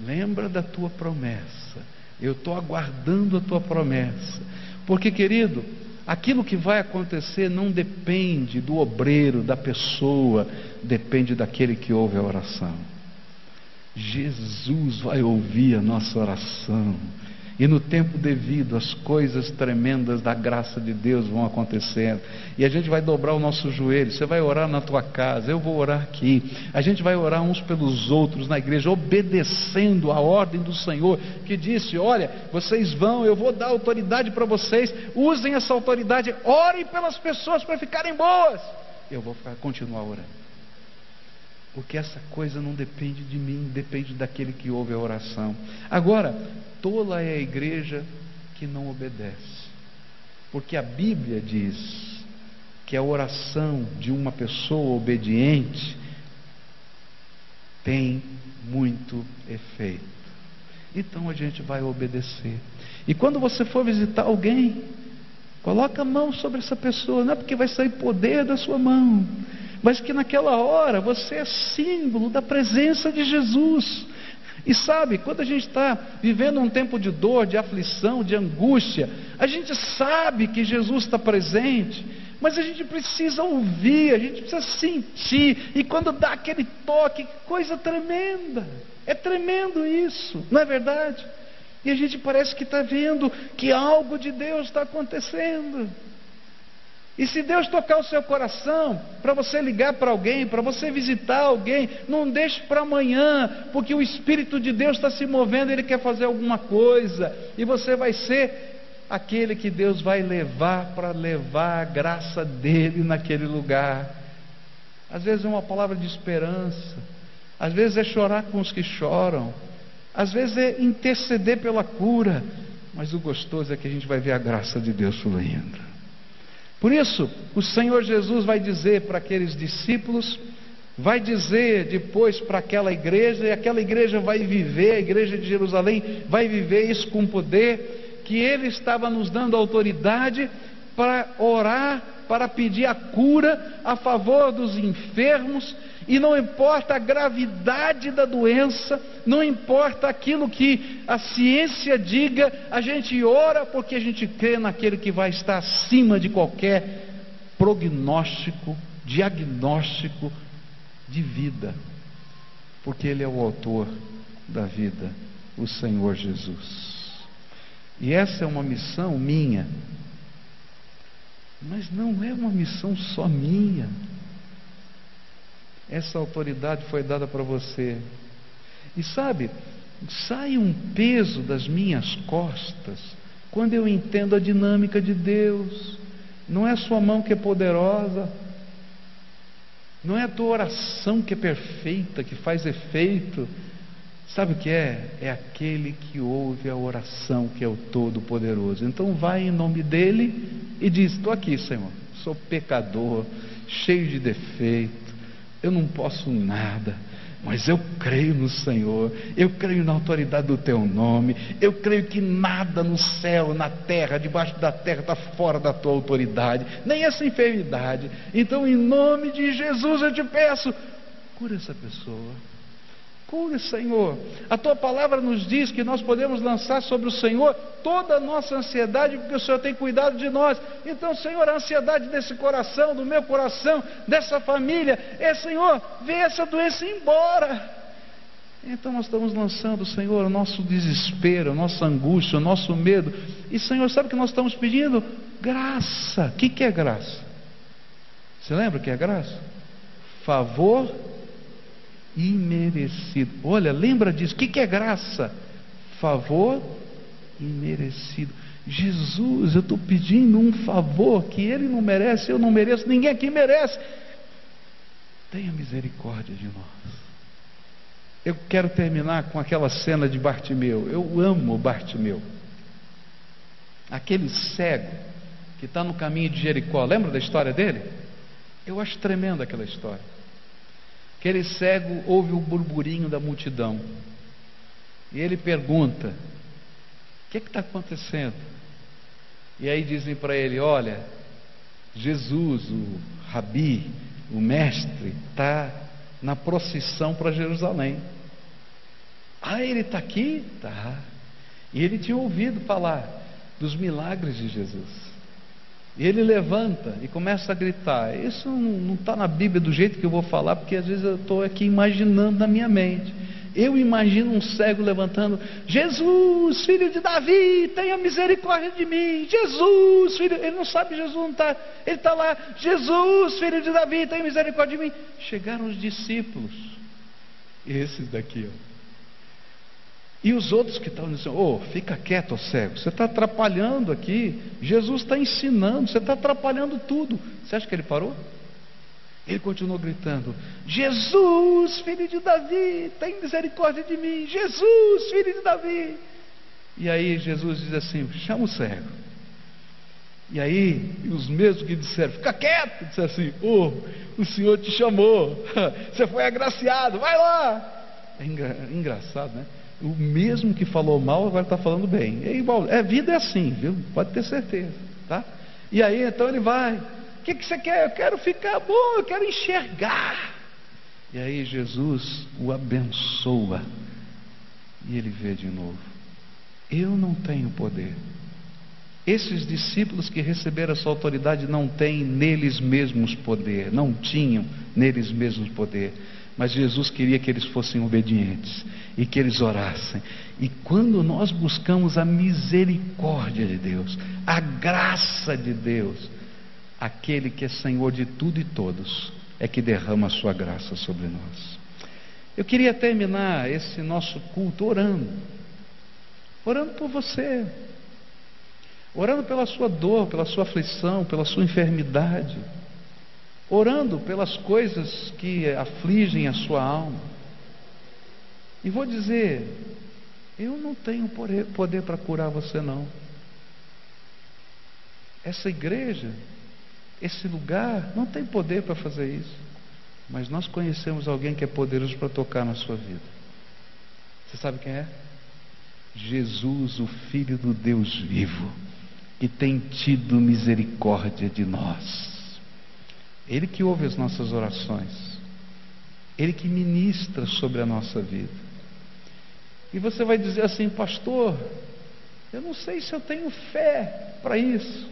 lembra da tua promessa. Eu estou aguardando a tua promessa. Porque, querido, aquilo que vai acontecer não depende do obreiro, da pessoa, depende daquele que ouve a oração. Jesus vai ouvir a nossa oração. E no tempo devido, as coisas tremendas da graça de Deus vão acontecendo. E a gente vai dobrar o nosso joelho. Você vai orar na tua casa, eu vou orar aqui. A gente vai orar uns pelos outros na igreja, obedecendo a ordem do Senhor, que disse: Olha, vocês vão, eu vou dar autoridade para vocês, usem essa autoridade, orem pelas pessoas para ficarem boas. Eu vou continuar orando. Porque essa coisa não depende de mim, depende daquele que ouve a oração. Agora, tola é a igreja que não obedece. Porque a Bíblia diz que a oração de uma pessoa obediente tem muito efeito. Então a gente vai obedecer. E quando você for visitar alguém, coloca a mão sobre essa pessoa, não é porque vai sair poder da sua mão, mas que naquela hora você é símbolo da presença de Jesus. E sabe, quando a gente está vivendo um tempo de dor, de aflição, de angústia, a gente sabe que Jesus está presente, mas a gente precisa ouvir, a gente precisa sentir, e quando dá aquele toque, coisa tremenda, é tremendo isso, não é verdade? E a gente parece que está vendo que algo de Deus está acontecendo. E se Deus tocar o seu coração, para você ligar para alguém, para você visitar alguém, não deixe para amanhã, porque o Espírito de Deus está se movendo, ele quer fazer alguma coisa, e você vai ser aquele que Deus vai levar para levar a graça dele naquele lugar. Às vezes é uma palavra de esperança, às vezes é chorar com os que choram, às vezes é interceder pela cura, mas o gostoso é que a gente vai ver a graça de Deus fluindo. Por isso, o Senhor Jesus vai dizer para aqueles discípulos, vai dizer depois para aquela igreja, e aquela igreja vai viver, a igreja de Jerusalém vai viver isso com poder, que Ele estava nos dando autoridade para orar, para pedir a cura a favor dos enfermos e não importa a gravidade da doença, não importa aquilo que a ciência diga, a gente ora porque a gente crê naquele que vai estar acima de qualquer prognóstico, diagnóstico de vida, porque Ele é o autor da vida, o Senhor Jesus. E essa é uma missão minha, mas não é uma missão só minha. Essa autoridade foi dada para você. E sabe, sai um peso das minhas costas quando eu entendo a dinâmica de Deus. Não é a sua mão que é poderosa, não é a tua oração que é perfeita, que faz efeito. Sabe o que é? É aquele que ouve a oração, que é o Todo-Poderoso. Então vai em nome dele e diz: Estou aqui, Senhor, sou pecador, cheio de defeito eu não posso nada, mas eu creio no Senhor, eu creio na autoridade do Teu nome, eu creio que nada no céu, na terra, debaixo da terra está fora da Tua autoridade, nem essa enfermidade. Então, em nome de Jesus, eu te peço, cura essa pessoa. Cure, Senhor. A tua palavra nos diz que nós podemos lançar sobre o Senhor toda a nossa ansiedade, porque o Senhor tem cuidado de nós. Então, Senhor, a ansiedade desse coração, do meu coração, dessa família, é, Senhor, vê essa doença embora. Então nós estamos lançando, Senhor, o nosso desespero, a nossa angústia, o nosso medo. E, Senhor, sabe o que nós estamos pedindo? Graça. O que, que é graça? Você lembra o que é graça? Favor imerecido. Olha, lembra disso. O que, que é graça? Favor imerecido. Jesus, eu estou pedindo um favor que ele não merece, eu não mereço, ninguém aqui merece. Tenha misericórdia de nós. Eu quero terminar com aquela cena de Bartimeu. Eu amo Bartimeu. Aquele cego que está no caminho de Jericó. Lembra da história dele? Eu acho tremenda aquela história. Aquele cego ouve o burburinho da multidão. E ele pergunta: O que é está acontecendo? E aí dizem para ele: Olha, Jesus, o rabi, o mestre, está na procissão para Jerusalém. Ah, ele está aqui? Tá. E ele tinha ouvido falar dos milagres de Jesus. E ele levanta e começa a gritar. Isso não está na Bíblia do jeito que eu vou falar, porque às vezes eu estou aqui imaginando na minha mente. Eu imagino um cego levantando: Jesus, filho de Davi, tenha misericórdia de mim. Jesus, filho. Ele não sabe, Jesus não está. Ele está lá: Jesus, filho de Davi, tenha misericórdia de mim. Chegaram os discípulos, esses daqui, ó. E os outros que estavam dizendo, oh, fica quieto, cego, você está atrapalhando aqui, Jesus está ensinando, você está atrapalhando tudo. Você acha que ele parou? Ele continuou gritando: Jesus, filho de Davi, tem misericórdia de mim, Jesus, filho de Davi. E aí Jesus diz assim: chama o cego. E aí, os mesmos que disseram, fica quieto, disseram assim: oh, o Senhor te chamou, *laughs* você foi agraciado, vai lá. É engra engraçado, né? O mesmo que falou mal agora está falando bem. É igual, é vida é assim, viu? Pode ter certeza, tá? E aí então ele vai. O que, que você quer? Eu quero ficar bom, eu quero enxergar. E aí Jesus o abençoa e ele vê de novo. Eu não tenho poder. Esses discípulos que receberam essa autoridade não têm neles mesmos poder, não tinham neles mesmos poder. Mas Jesus queria que eles fossem obedientes e que eles orassem. E quando nós buscamos a misericórdia de Deus, a graça de Deus, aquele que é Senhor de tudo e todos, é que derrama a sua graça sobre nós. Eu queria terminar esse nosso culto orando. Orando por você, orando pela sua dor, pela sua aflição, pela sua enfermidade, orando pelas coisas que afligem a sua alma. E vou dizer, eu não tenho poder para curar você, não. Essa igreja, esse lugar, não tem poder para fazer isso. Mas nós conhecemos alguém que é poderoso para tocar na sua vida. Você sabe quem é? Jesus, o Filho do Deus vivo que tem tido misericórdia de nós. Ele que ouve as nossas orações, Ele que ministra sobre a nossa vida. E você vai dizer assim, pastor, eu não sei se eu tenho fé para isso.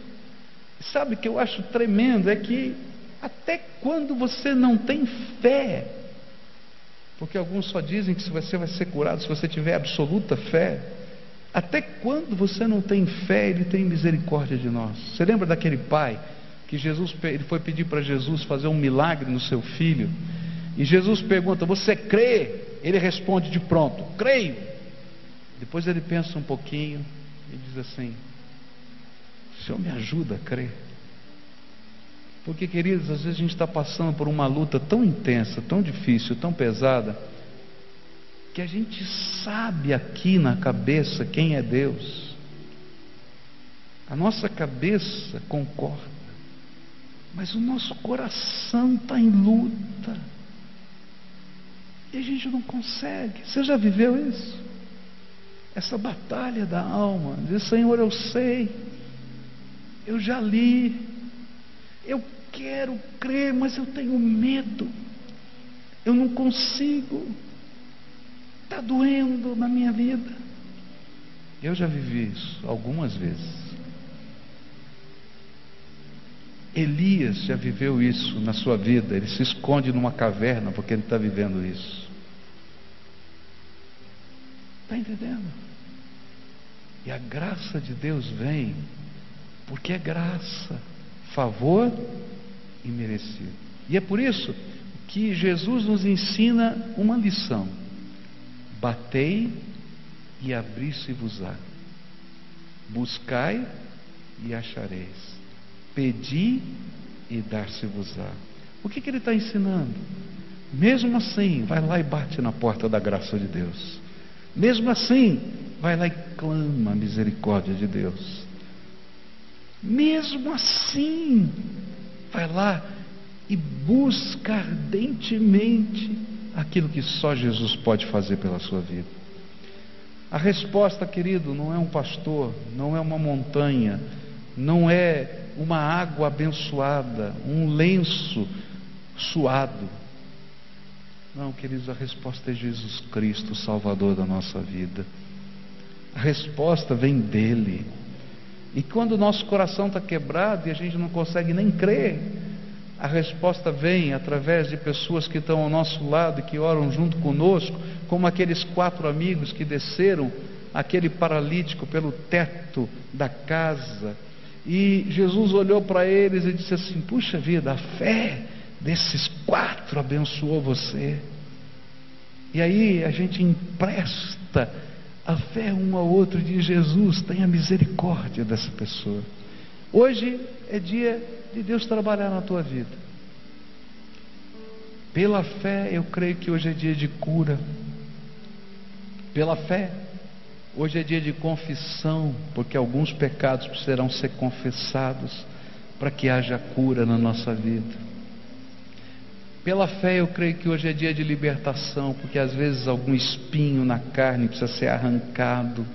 Sabe o que eu acho tremendo é que até quando você não tem fé, porque alguns só dizem que você vai ser curado se você tiver absoluta fé. Até quando você não tem fé, Ele tem misericórdia de nós. Você lembra daquele pai que Jesus ele foi pedir para Jesus fazer um milagre no seu filho? E Jesus pergunta: Você crê? Ele responde de pronto: Creio. Depois ele pensa um pouquinho e diz assim: O Senhor me ajuda a crer. Porque, queridos, às vezes a gente está passando por uma luta tão intensa, tão difícil, tão pesada que a gente sabe aqui na cabeça quem é Deus. A nossa cabeça concorda, mas o nosso coração está em luta. E a gente não consegue. Você já viveu isso? Essa batalha da alma. Dizer, Senhor, eu sei, eu já li, eu quero crer, mas eu tenho medo, eu não consigo. Está doendo na minha vida. Eu já vivi isso algumas vezes. Elias já viveu isso na sua vida. Ele se esconde numa caverna porque ele está vivendo isso. Está entendendo? E a graça de Deus vem porque é graça, favor e merecido. E é por isso que Jesus nos ensina uma lição. Batei e abri-se-vos-á. Buscai e achareis. Pedi e dar-se-vos-á. O que, que ele está ensinando? Mesmo assim, vai lá e bate na porta da graça de Deus. Mesmo assim, vai lá e clama a misericórdia de Deus. Mesmo assim, vai lá e busca ardentemente aquilo que só Jesus pode fazer pela sua vida. A resposta, querido, não é um pastor, não é uma montanha, não é uma água abençoada, um lenço suado. Não, queridos, a resposta é Jesus Cristo, Salvador da nossa vida. A resposta vem dele. E quando o nosso coração está quebrado e a gente não consegue nem crer, a resposta vem através de pessoas que estão ao nosso lado e que oram junto conosco, como aqueles quatro amigos que desceram aquele paralítico pelo teto da casa. E Jesus olhou para eles e disse assim: Puxa vida, a fé desses quatro abençoou você. E aí a gente empresta a fé um ao outro e diz: Jesus, tenha misericórdia dessa pessoa. Hoje é dia de Deus trabalhar na tua vida. Pela fé, eu creio que hoje é dia de cura. Pela fé, hoje é dia de confissão, porque alguns pecados precisarão ser confessados para que haja cura na nossa vida. Pela fé, eu creio que hoje é dia de libertação, porque às vezes algum espinho na carne precisa ser arrancado,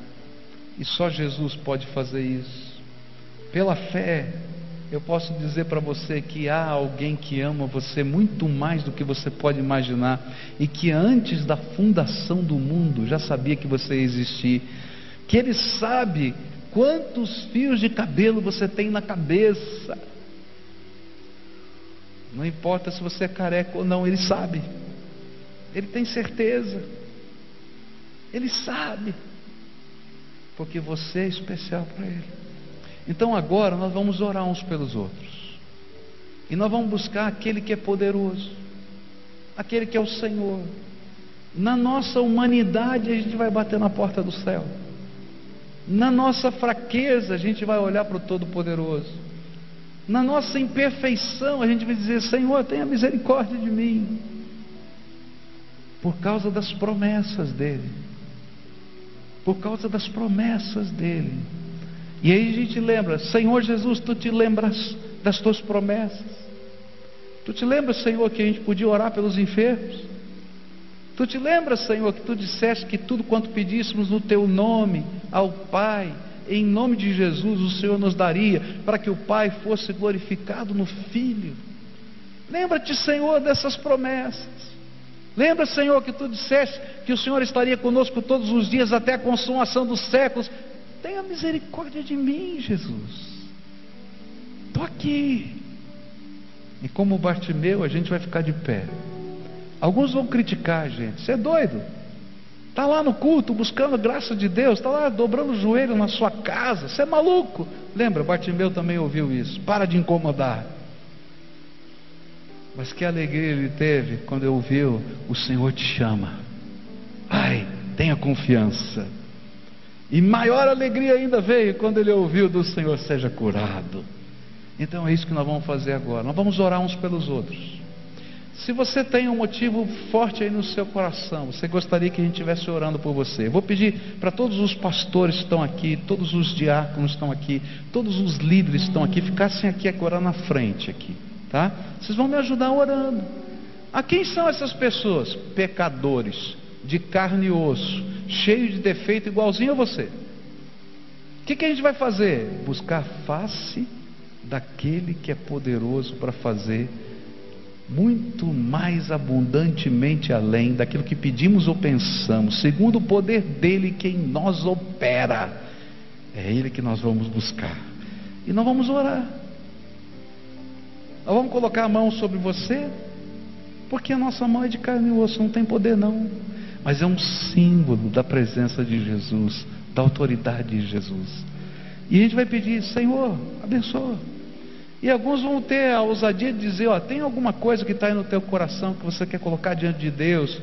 e só Jesus pode fazer isso. Pela fé, eu posso dizer para você que há alguém que ama você muito mais do que você pode imaginar e que antes da fundação do mundo já sabia que você ia existir, que ele sabe quantos fios de cabelo você tem na cabeça. Não importa se você é careca ou não, ele sabe. Ele tem certeza. Ele sabe. Porque você é especial para ele. Então agora nós vamos orar uns pelos outros. E nós vamos buscar aquele que é poderoso, aquele que é o Senhor. Na nossa humanidade a gente vai bater na porta do céu. Na nossa fraqueza a gente vai olhar para o Todo-Poderoso. Na nossa imperfeição a gente vai dizer: Senhor, tenha misericórdia de mim. Por causa das promessas dEle. Por causa das promessas dEle. E aí a gente lembra, Senhor Jesus, tu te lembras das tuas promessas. Tu te lembras, Senhor, que a gente podia orar pelos enfermos? Tu te lembras, Senhor, que tu disseste que tudo quanto pedíssemos no teu nome ao Pai, em nome de Jesus, o Senhor nos daria, para que o Pai fosse glorificado no Filho. Lembra-te, Senhor, dessas promessas. Lembra, Senhor, que tu disseste que o Senhor estaria conosco todos os dias até a consumação dos séculos. Tenha misericórdia de mim, Jesus. Estou aqui. E como Bartimeu, a gente vai ficar de pé. Alguns vão criticar a gente. Você é doido? Está lá no culto buscando a graça de Deus, está lá dobrando o joelho na sua casa. Você é maluco? Lembra, Bartimeu também ouviu isso. Para de incomodar. Mas que alegria ele teve quando ouviu: O Senhor te chama. Ai, tenha confiança. E maior alegria ainda veio quando ele ouviu do Senhor: seja curado. Então é isso que nós vamos fazer agora. Nós vamos orar uns pelos outros. Se você tem um motivo forte aí no seu coração, você gostaria que a gente estivesse orando por você. Eu vou pedir para todos os pastores que estão aqui, todos os diáconos estão aqui, todos os líderes estão aqui, ficassem aqui agora na frente aqui, tá? Vocês vão me ajudar orando. A quem são essas pessoas? Pecadores, de carne e osso, cheio de defeito, igualzinho a você. O que, que a gente vai fazer? Buscar face daquele que é poderoso para fazer muito mais abundantemente além daquilo que pedimos ou pensamos, segundo o poder dele que em nós opera. É ele que nós vamos buscar. E nós vamos orar. Nós vamos colocar a mão sobre você, porque a nossa mão é de carne e osso, não tem poder não mas é um símbolo da presença de Jesus, da autoridade de Jesus. E a gente vai pedir, Senhor, abençoa. E alguns vão ter a ousadia de dizer: Ó, tem alguma coisa que está aí no teu coração que você quer colocar diante de Deus,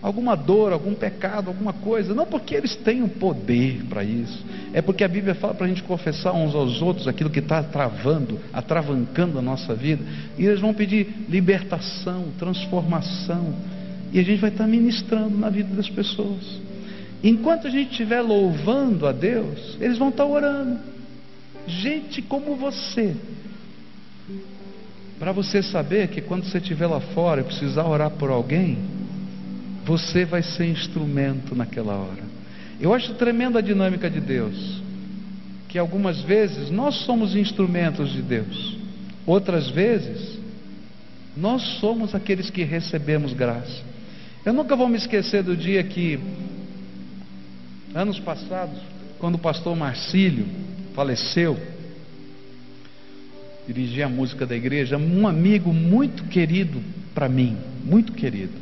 alguma dor, algum pecado, alguma coisa. Não porque eles tenham poder para isso, é porque a Bíblia fala para a gente confessar uns aos outros aquilo que está travando, atravancando a nossa vida. E eles vão pedir libertação, transformação e a gente vai estar ministrando na vida das pessoas. Enquanto a gente estiver louvando a Deus, eles vão estar orando. Gente como você. Para você saber que quando você estiver lá fora e precisar orar por alguém, você vai ser instrumento naquela hora. Eu acho tremenda a dinâmica de Deus. Que algumas vezes nós somos instrumentos de Deus, outras vezes nós somos aqueles que recebemos graça. Eu nunca vou me esquecer do dia que, anos passados, quando o pastor Marcílio faleceu, dirigia a música da igreja, um amigo muito querido para mim, muito querido.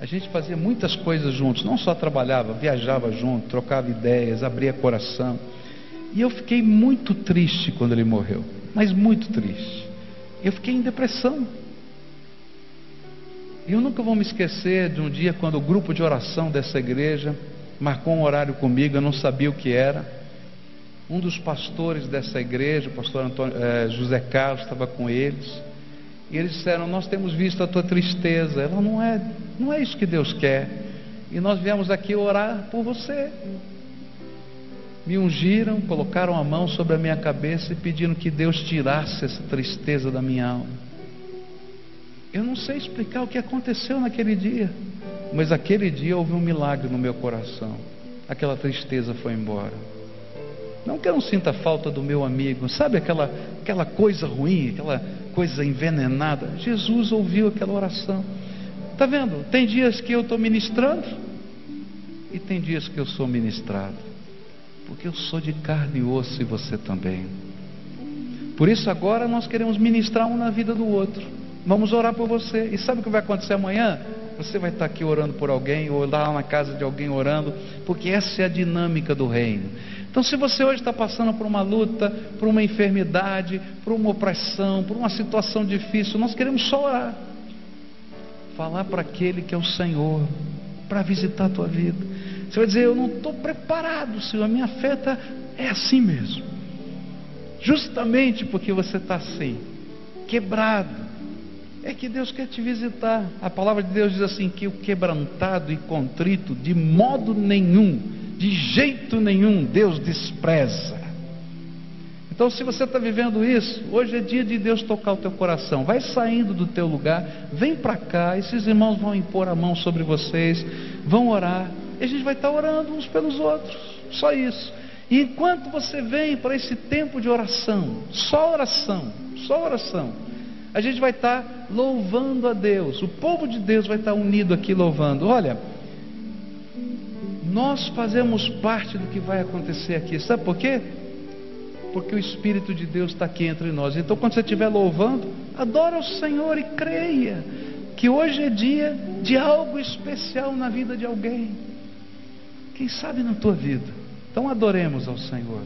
A gente fazia muitas coisas juntos, não só trabalhava, viajava junto, trocava ideias, abria coração. E eu fiquei muito triste quando ele morreu, mas muito triste. Eu fiquei em depressão. E eu nunca vou me esquecer de um dia quando o grupo de oração dessa igreja marcou um horário comigo, eu não sabia o que era. Um dos pastores dessa igreja, o pastor Antônio, eh, José Carlos, estava com eles. E eles disseram: Nós temos visto a tua tristeza. Ela não é, não é isso que Deus quer. E nós viemos aqui orar por você. Me ungiram, colocaram a mão sobre a minha cabeça e pediram que Deus tirasse essa tristeza da minha alma. Eu não sei explicar o que aconteceu naquele dia, mas aquele dia houve um milagre no meu coração. Aquela tristeza foi embora. Não que eu não sinta falta do meu amigo, sabe aquela, aquela coisa ruim, aquela coisa envenenada. Jesus ouviu aquela oração. Está vendo? Tem dias que eu estou ministrando e tem dias que eu sou ministrado. Porque eu sou de carne e osso e você também. Por isso agora nós queremos ministrar um na vida do outro. Vamos orar por você. E sabe o que vai acontecer amanhã? Você vai estar aqui orando por alguém, ou lá na casa de alguém orando, porque essa é a dinâmica do reino. Então, se você hoje está passando por uma luta, por uma enfermidade, por uma opressão, por uma situação difícil, nós queremos só orar. Falar para aquele que é o Senhor, para visitar a tua vida. Você vai dizer: Eu não estou preparado, Senhor, a minha fé tá, é assim mesmo. Justamente porque você está assim, quebrado, é que Deus quer te visitar. A palavra de Deus diz assim: que o quebrantado e contrito, de modo nenhum, de jeito nenhum, Deus despreza. Então, se você está vivendo isso, hoje é dia de Deus tocar o teu coração. Vai saindo do teu lugar, vem para cá. Esses irmãos vão impor a mão sobre vocês, vão orar. E a gente vai estar orando uns pelos outros. Só isso. E enquanto você vem para esse tempo de oração, só oração, só oração a gente vai estar louvando a Deus. O povo de Deus vai estar unido aqui louvando. Olha, nós fazemos parte do que vai acontecer aqui. Sabe por quê? Porque o Espírito de Deus está aqui entre nós. Então, quando você estiver louvando, adora o Senhor e creia que hoje é dia de algo especial na vida de alguém. Quem sabe na tua vida. Então, adoremos ao Senhor.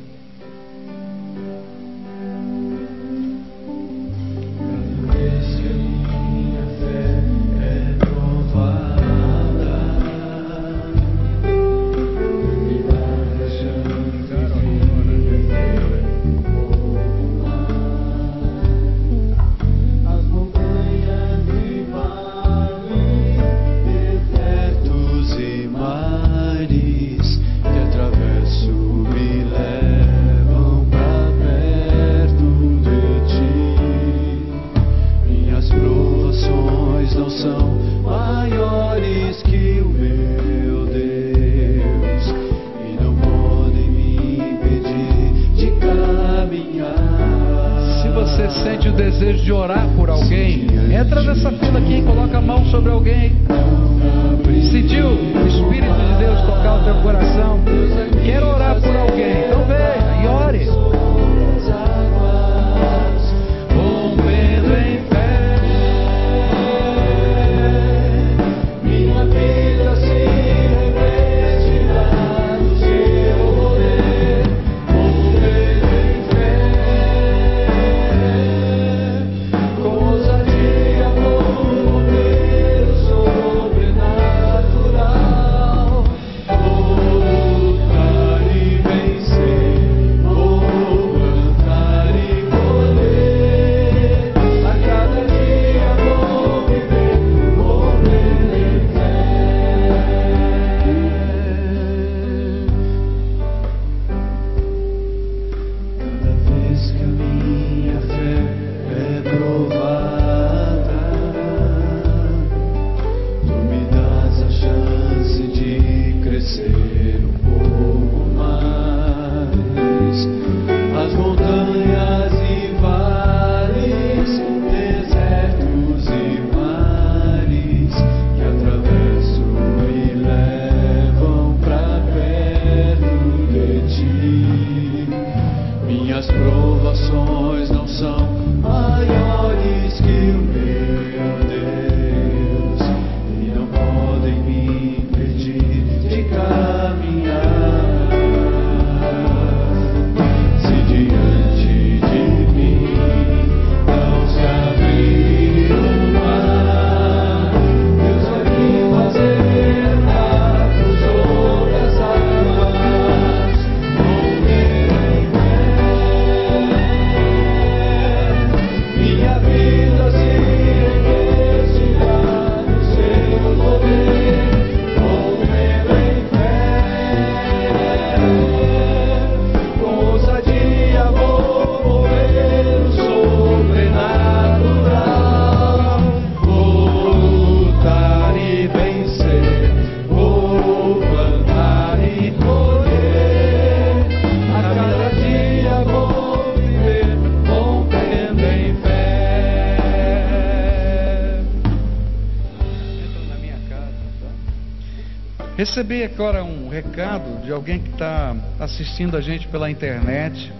Recebi agora um recado de alguém que está assistindo a gente pela internet,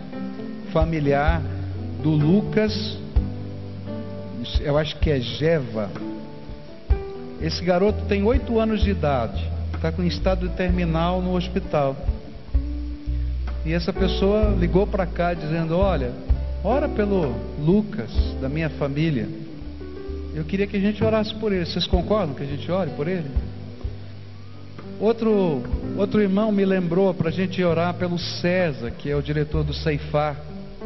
familiar do Lucas, eu acho que é Jeva. Esse garoto tem oito anos de idade, está com estado terminal no hospital. E essa pessoa ligou para cá dizendo: Olha, ora pelo Lucas da minha família. Eu queria que a gente orasse por ele. Vocês concordam que a gente ore por ele? Outro, outro irmão me lembrou para a gente orar pelo César, que é o diretor do Ceifar,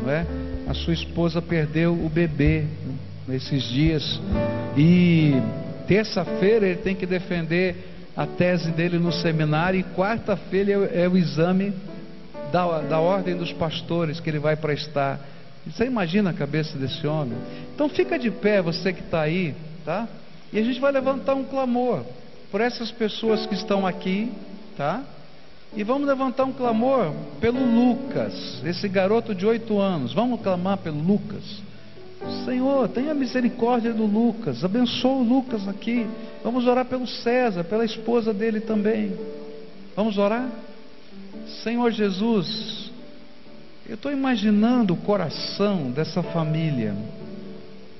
não é? A sua esposa perdeu o bebê nesses dias e terça-feira ele tem que defender a tese dele no seminário e quarta-feira é, é o exame da, da ordem dos pastores que ele vai prestar. Você imagina a cabeça desse homem? Então fica de pé, você que está aí, tá? E a gente vai levantar um clamor por essas pessoas que estão aqui, tá? E vamos levantar um clamor pelo Lucas, esse garoto de oito anos. Vamos clamar pelo Lucas. Senhor, tenha misericórdia do Lucas, abençoa o Lucas aqui. Vamos orar pelo César, pela esposa dele também. Vamos orar? Senhor Jesus, eu estou imaginando o coração dessa família,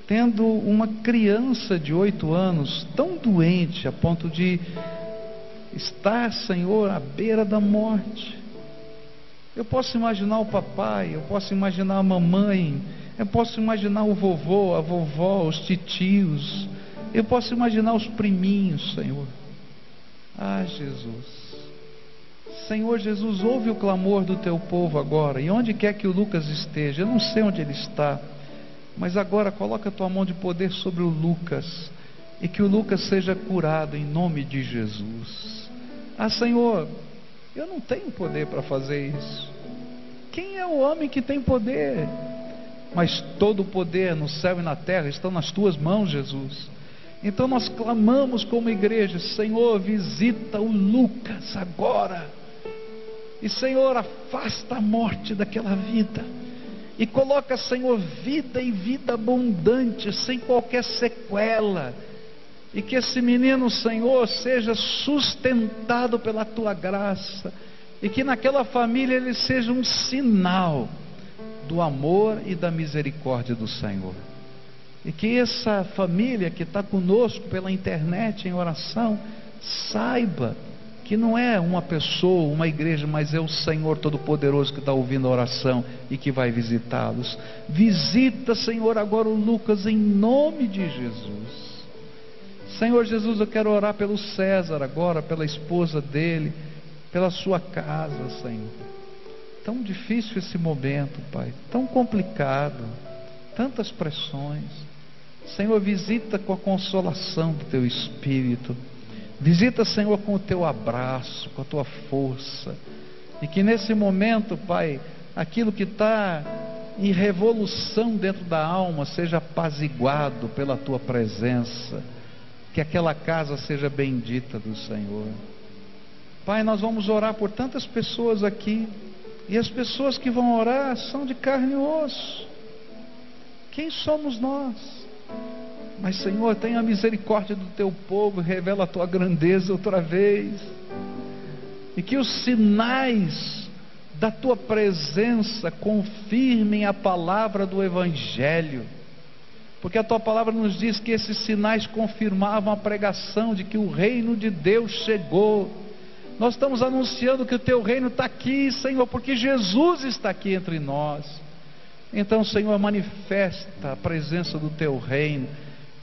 tendo uma criança de oito anos tão doente a ponto de estar, Senhor, à beira da morte. Eu posso imaginar o papai, eu posso imaginar a mamãe, eu posso imaginar o vovô, a vovó, os titios, eu posso imaginar os priminhos, Senhor. Ah, Jesus. Senhor Jesus, ouve o clamor do teu povo agora, e onde quer que o Lucas esteja, eu não sei onde ele está, mas agora coloca a tua mão de poder sobre o Lucas, e que o Lucas seja curado em nome de Jesus. Ah, Senhor, eu não tenho poder para fazer isso. Quem é o homem que tem poder? Mas todo o poder no céu e na terra estão nas tuas mãos, Jesus. Então nós clamamos como igreja: Senhor, visita o Lucas agora e Senhor, afasta a morte daquela vida. E coloca, Senhor, vida e vida abundante, sem qualquer sequela. E que esse menino, Senhor, seja sustentado pela tua graça. E que naquela família ele seja um sinal do amor e da misericórdia do Senhor. E que essa família que está conosco pela internet em oração, saiba que não é uma pessoa, uma igreja, mas é o Senhor Todo-Poderoso que está ouvindo a oração e que vai visitá-los. Visita, Senhor, agora o Lucas em nome de Jesus. Senhor Jesus, eu quero orar pelo César agora, pela esposa dele, pela sua casa, Senhor. Tão difícil esse momento, Pai, tão complicado, tantas pressões. Senhor, visita com a consolação do teu espírito Visita, Senhor, com o teu abraço, com a tua força. E que nesse momento, Pai, aquilo que está em revolução dentro da alma seja apaziguado pela tua presença. Que aquela casa seja bendita do Senhor. Pai, nós vamos orar por tantas pessoas aqui. E as pessoas que vão orar são de carne e osso. Quem somos nós? Mas, Senhor, tenha misericórdia do teu povo, revela a tua grandeza outra vez. E que os sinais da tua presença confirmem a palavra do Evangelho. Porque a tua palavra nos diz que esses sinais confirmavam a pregação de que o reino de Deus chegou. Nós estamos anunciando que o teu reino está aqui, Senhor, porque Jesus está aqui entre nós. Então, Senhor, manifesta a presença do teu reino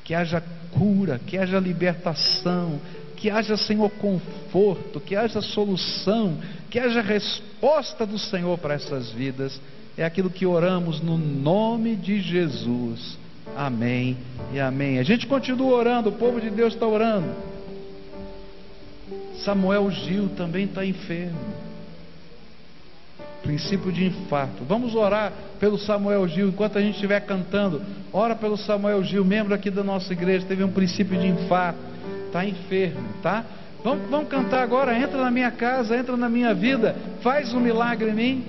que haja cura, que haja libertação, que haja, Senhor, conforto, que haja solução, que haja resposta do Senhor para essas vidas. É aquilo que oramos no nome de Jesus. Amém e amém. A gente continua orando, o povo de Deus está orando. Samuel Gil também está enfermo princípio de infarto. Vamos orar pelo Samuel Gil enquanto a gente estiver cantando. Ora pelo Samuel Gil, membro aqui da nossa igreja, teve um princípio de infarto, está enfermo, tá? Vamos, vamos cantar agora. Entra na minha casa, entra na minha vida, faz um milagre em mim.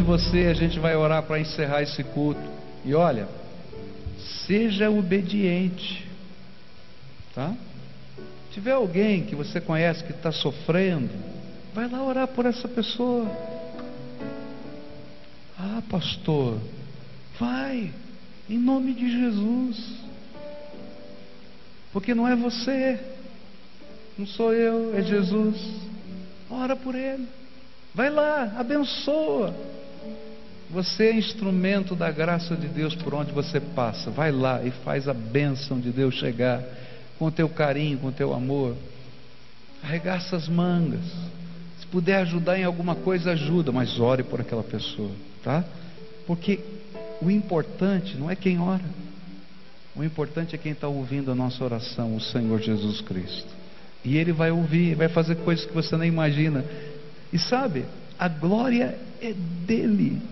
De você, a gente vai orar para encerrar esse culto. E olha, seja obediente, tá? Se tiver alguém que você conhece que está sofrendo, vai lá orar por essa pessoa. Ah, pastor, vai, em nome de Jesus. Porque não é você, não sou eu, é Jesus. Ora por ele. Vai lá, abençoa. Você é instrumento da graça de Deus por onde você passa. Vai lá e faz a bênção de Deus chegar com o teu carinho, com o teu amor. Arregaça as mangas. Se puder ajudar em alguma coisa, ajuda, mas ore por aquela pessoa, tá? Porque o importante não é quem ora. O importante é quem está ouvindo a nossa oração, o Senhor Jesus Cristo. E Ele vai ouvir, vai fazer coisas que você nem imagina. E sabe, a glória é dele,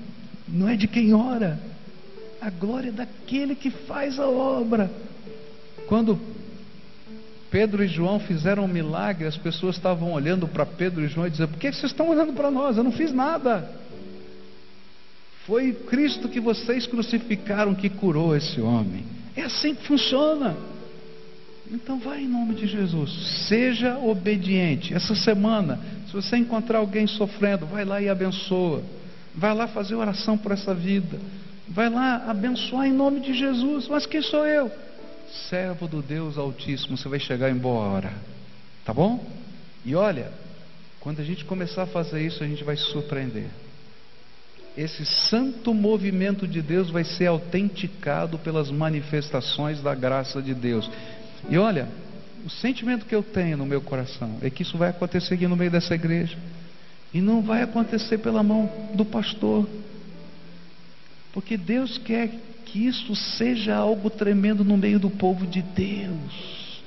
não é de quem ora. A glória é daquele que faz a obra. Quando Pedro e João fizeram um milagre, as pessoas estavam olhando para Pedro e João e dizendo: Por que vocês estão olhando para nós? Eu não fiz nada. Foi Cristo que vocês crucificaram que curou esse homem. É assim que funciona. Então vai em nome de Jesus. Seja obediente. Essa semana, se você encontrar alguém sofrendo, vai lá e abençoa. Vai lá fazer oração por essa vida. Vai lá abençoar em nome de Jesus. Mas quem sou eu? Servo do Deus Altíssimo. Você vai chegar em boa hora. Tá bom? E olha, quando a gente começar a fazer isso, a gente vai se surpreender. Esse santo movimento de Deus vai ser autenticado pelas manifestações da graça de Deus. E olha, o sentimento que eu tenho no meu coração é que isso vai acontecer aqui no meio dessa igreja. E não vai acontecer pela mão do pastor. Porque Deus quer que isso seja algo tremendo no meio do povo de Deus.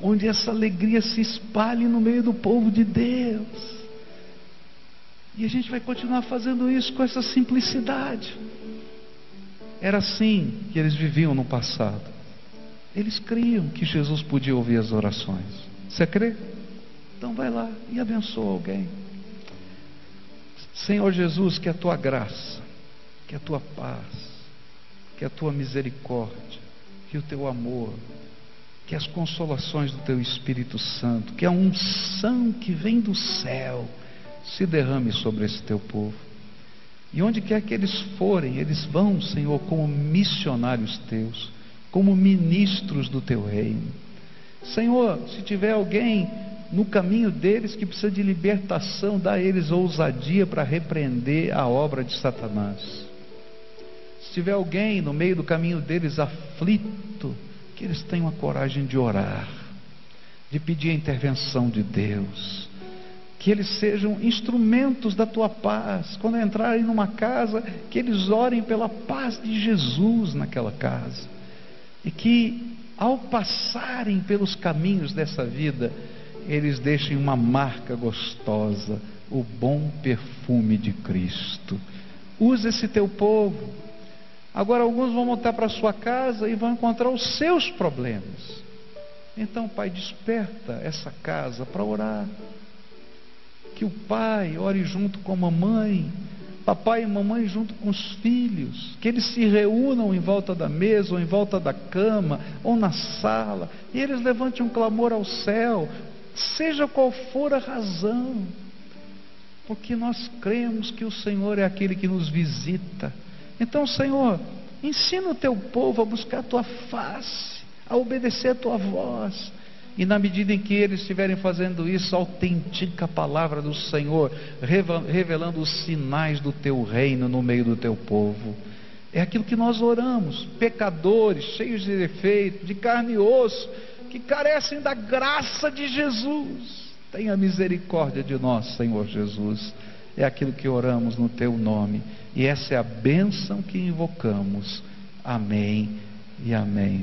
Onde essa alegria se espalhe no meio do povo de Deus. E a gente vai continuar fazendo isso com essa simplicidade. Era assim que eles viviam no passado. Eles criam que Jesus podia ouvir as orações. Você crê? Então vai lá e abençoa alguém. Senhor Jesus, que a tua graça, que a tua paz, que a tua misericórdia, que o teu amor, que as consolações do teu Espírito Santo, que a unção que vem do céu se derrame sobre esse teu povo. E onde quer que eles forem, eles vão, Senhor, como missionários teus como ministros do teu reino. Senhor, se tiver alguém no caminho deles que precisa de libertação, dá a eles ousadia para repreender a obra de Satanás. Se tiver alguém no meio do caminho deles aflito, que eles tenham a coragem de orar, de pedir a intervenção de Deus, que eles sejam instrumentos da tua paz. Quando entrarem numa casa, que eles orem pela paz de Jesus naquela casa e que, ao passarem pelos caminhos dessa vida, eles deixem uma marca gostosa, o bom perfume de Cristo. Usa esse teu povo. Agora, alguns vão voltar para sua casa e vão encontrar os seus problemas. Então, Pai, desperta essa casa para orar. Que o pai ore junto com a mãe papai e mamãe junto com os filhos, que eles se reúnam em volta da mesa, ou em volta da cama, ou na sala, e eles levantem um clamor ao céu, seja qual for a razão, porque nós cremos que o Senhor é aquele que nos visita. Então, Senhor, ensina o teu povo a buscar a tua face, a obedecer a tua voz e na medida em que eles estiverem fazendo isso, autentica a palavra do Senhor, revelando os sinais do teu reino no meio do teu povo. É aquilo que nós oramos, pecadores, cheios de defeito, de carne e osso, que carecem da graça de Jesus. Tenha misericórdia de nós, Senhor Jesus. É aquilo que oramos no teu nome. E essa é a bênção que invocamos. Amém e amém.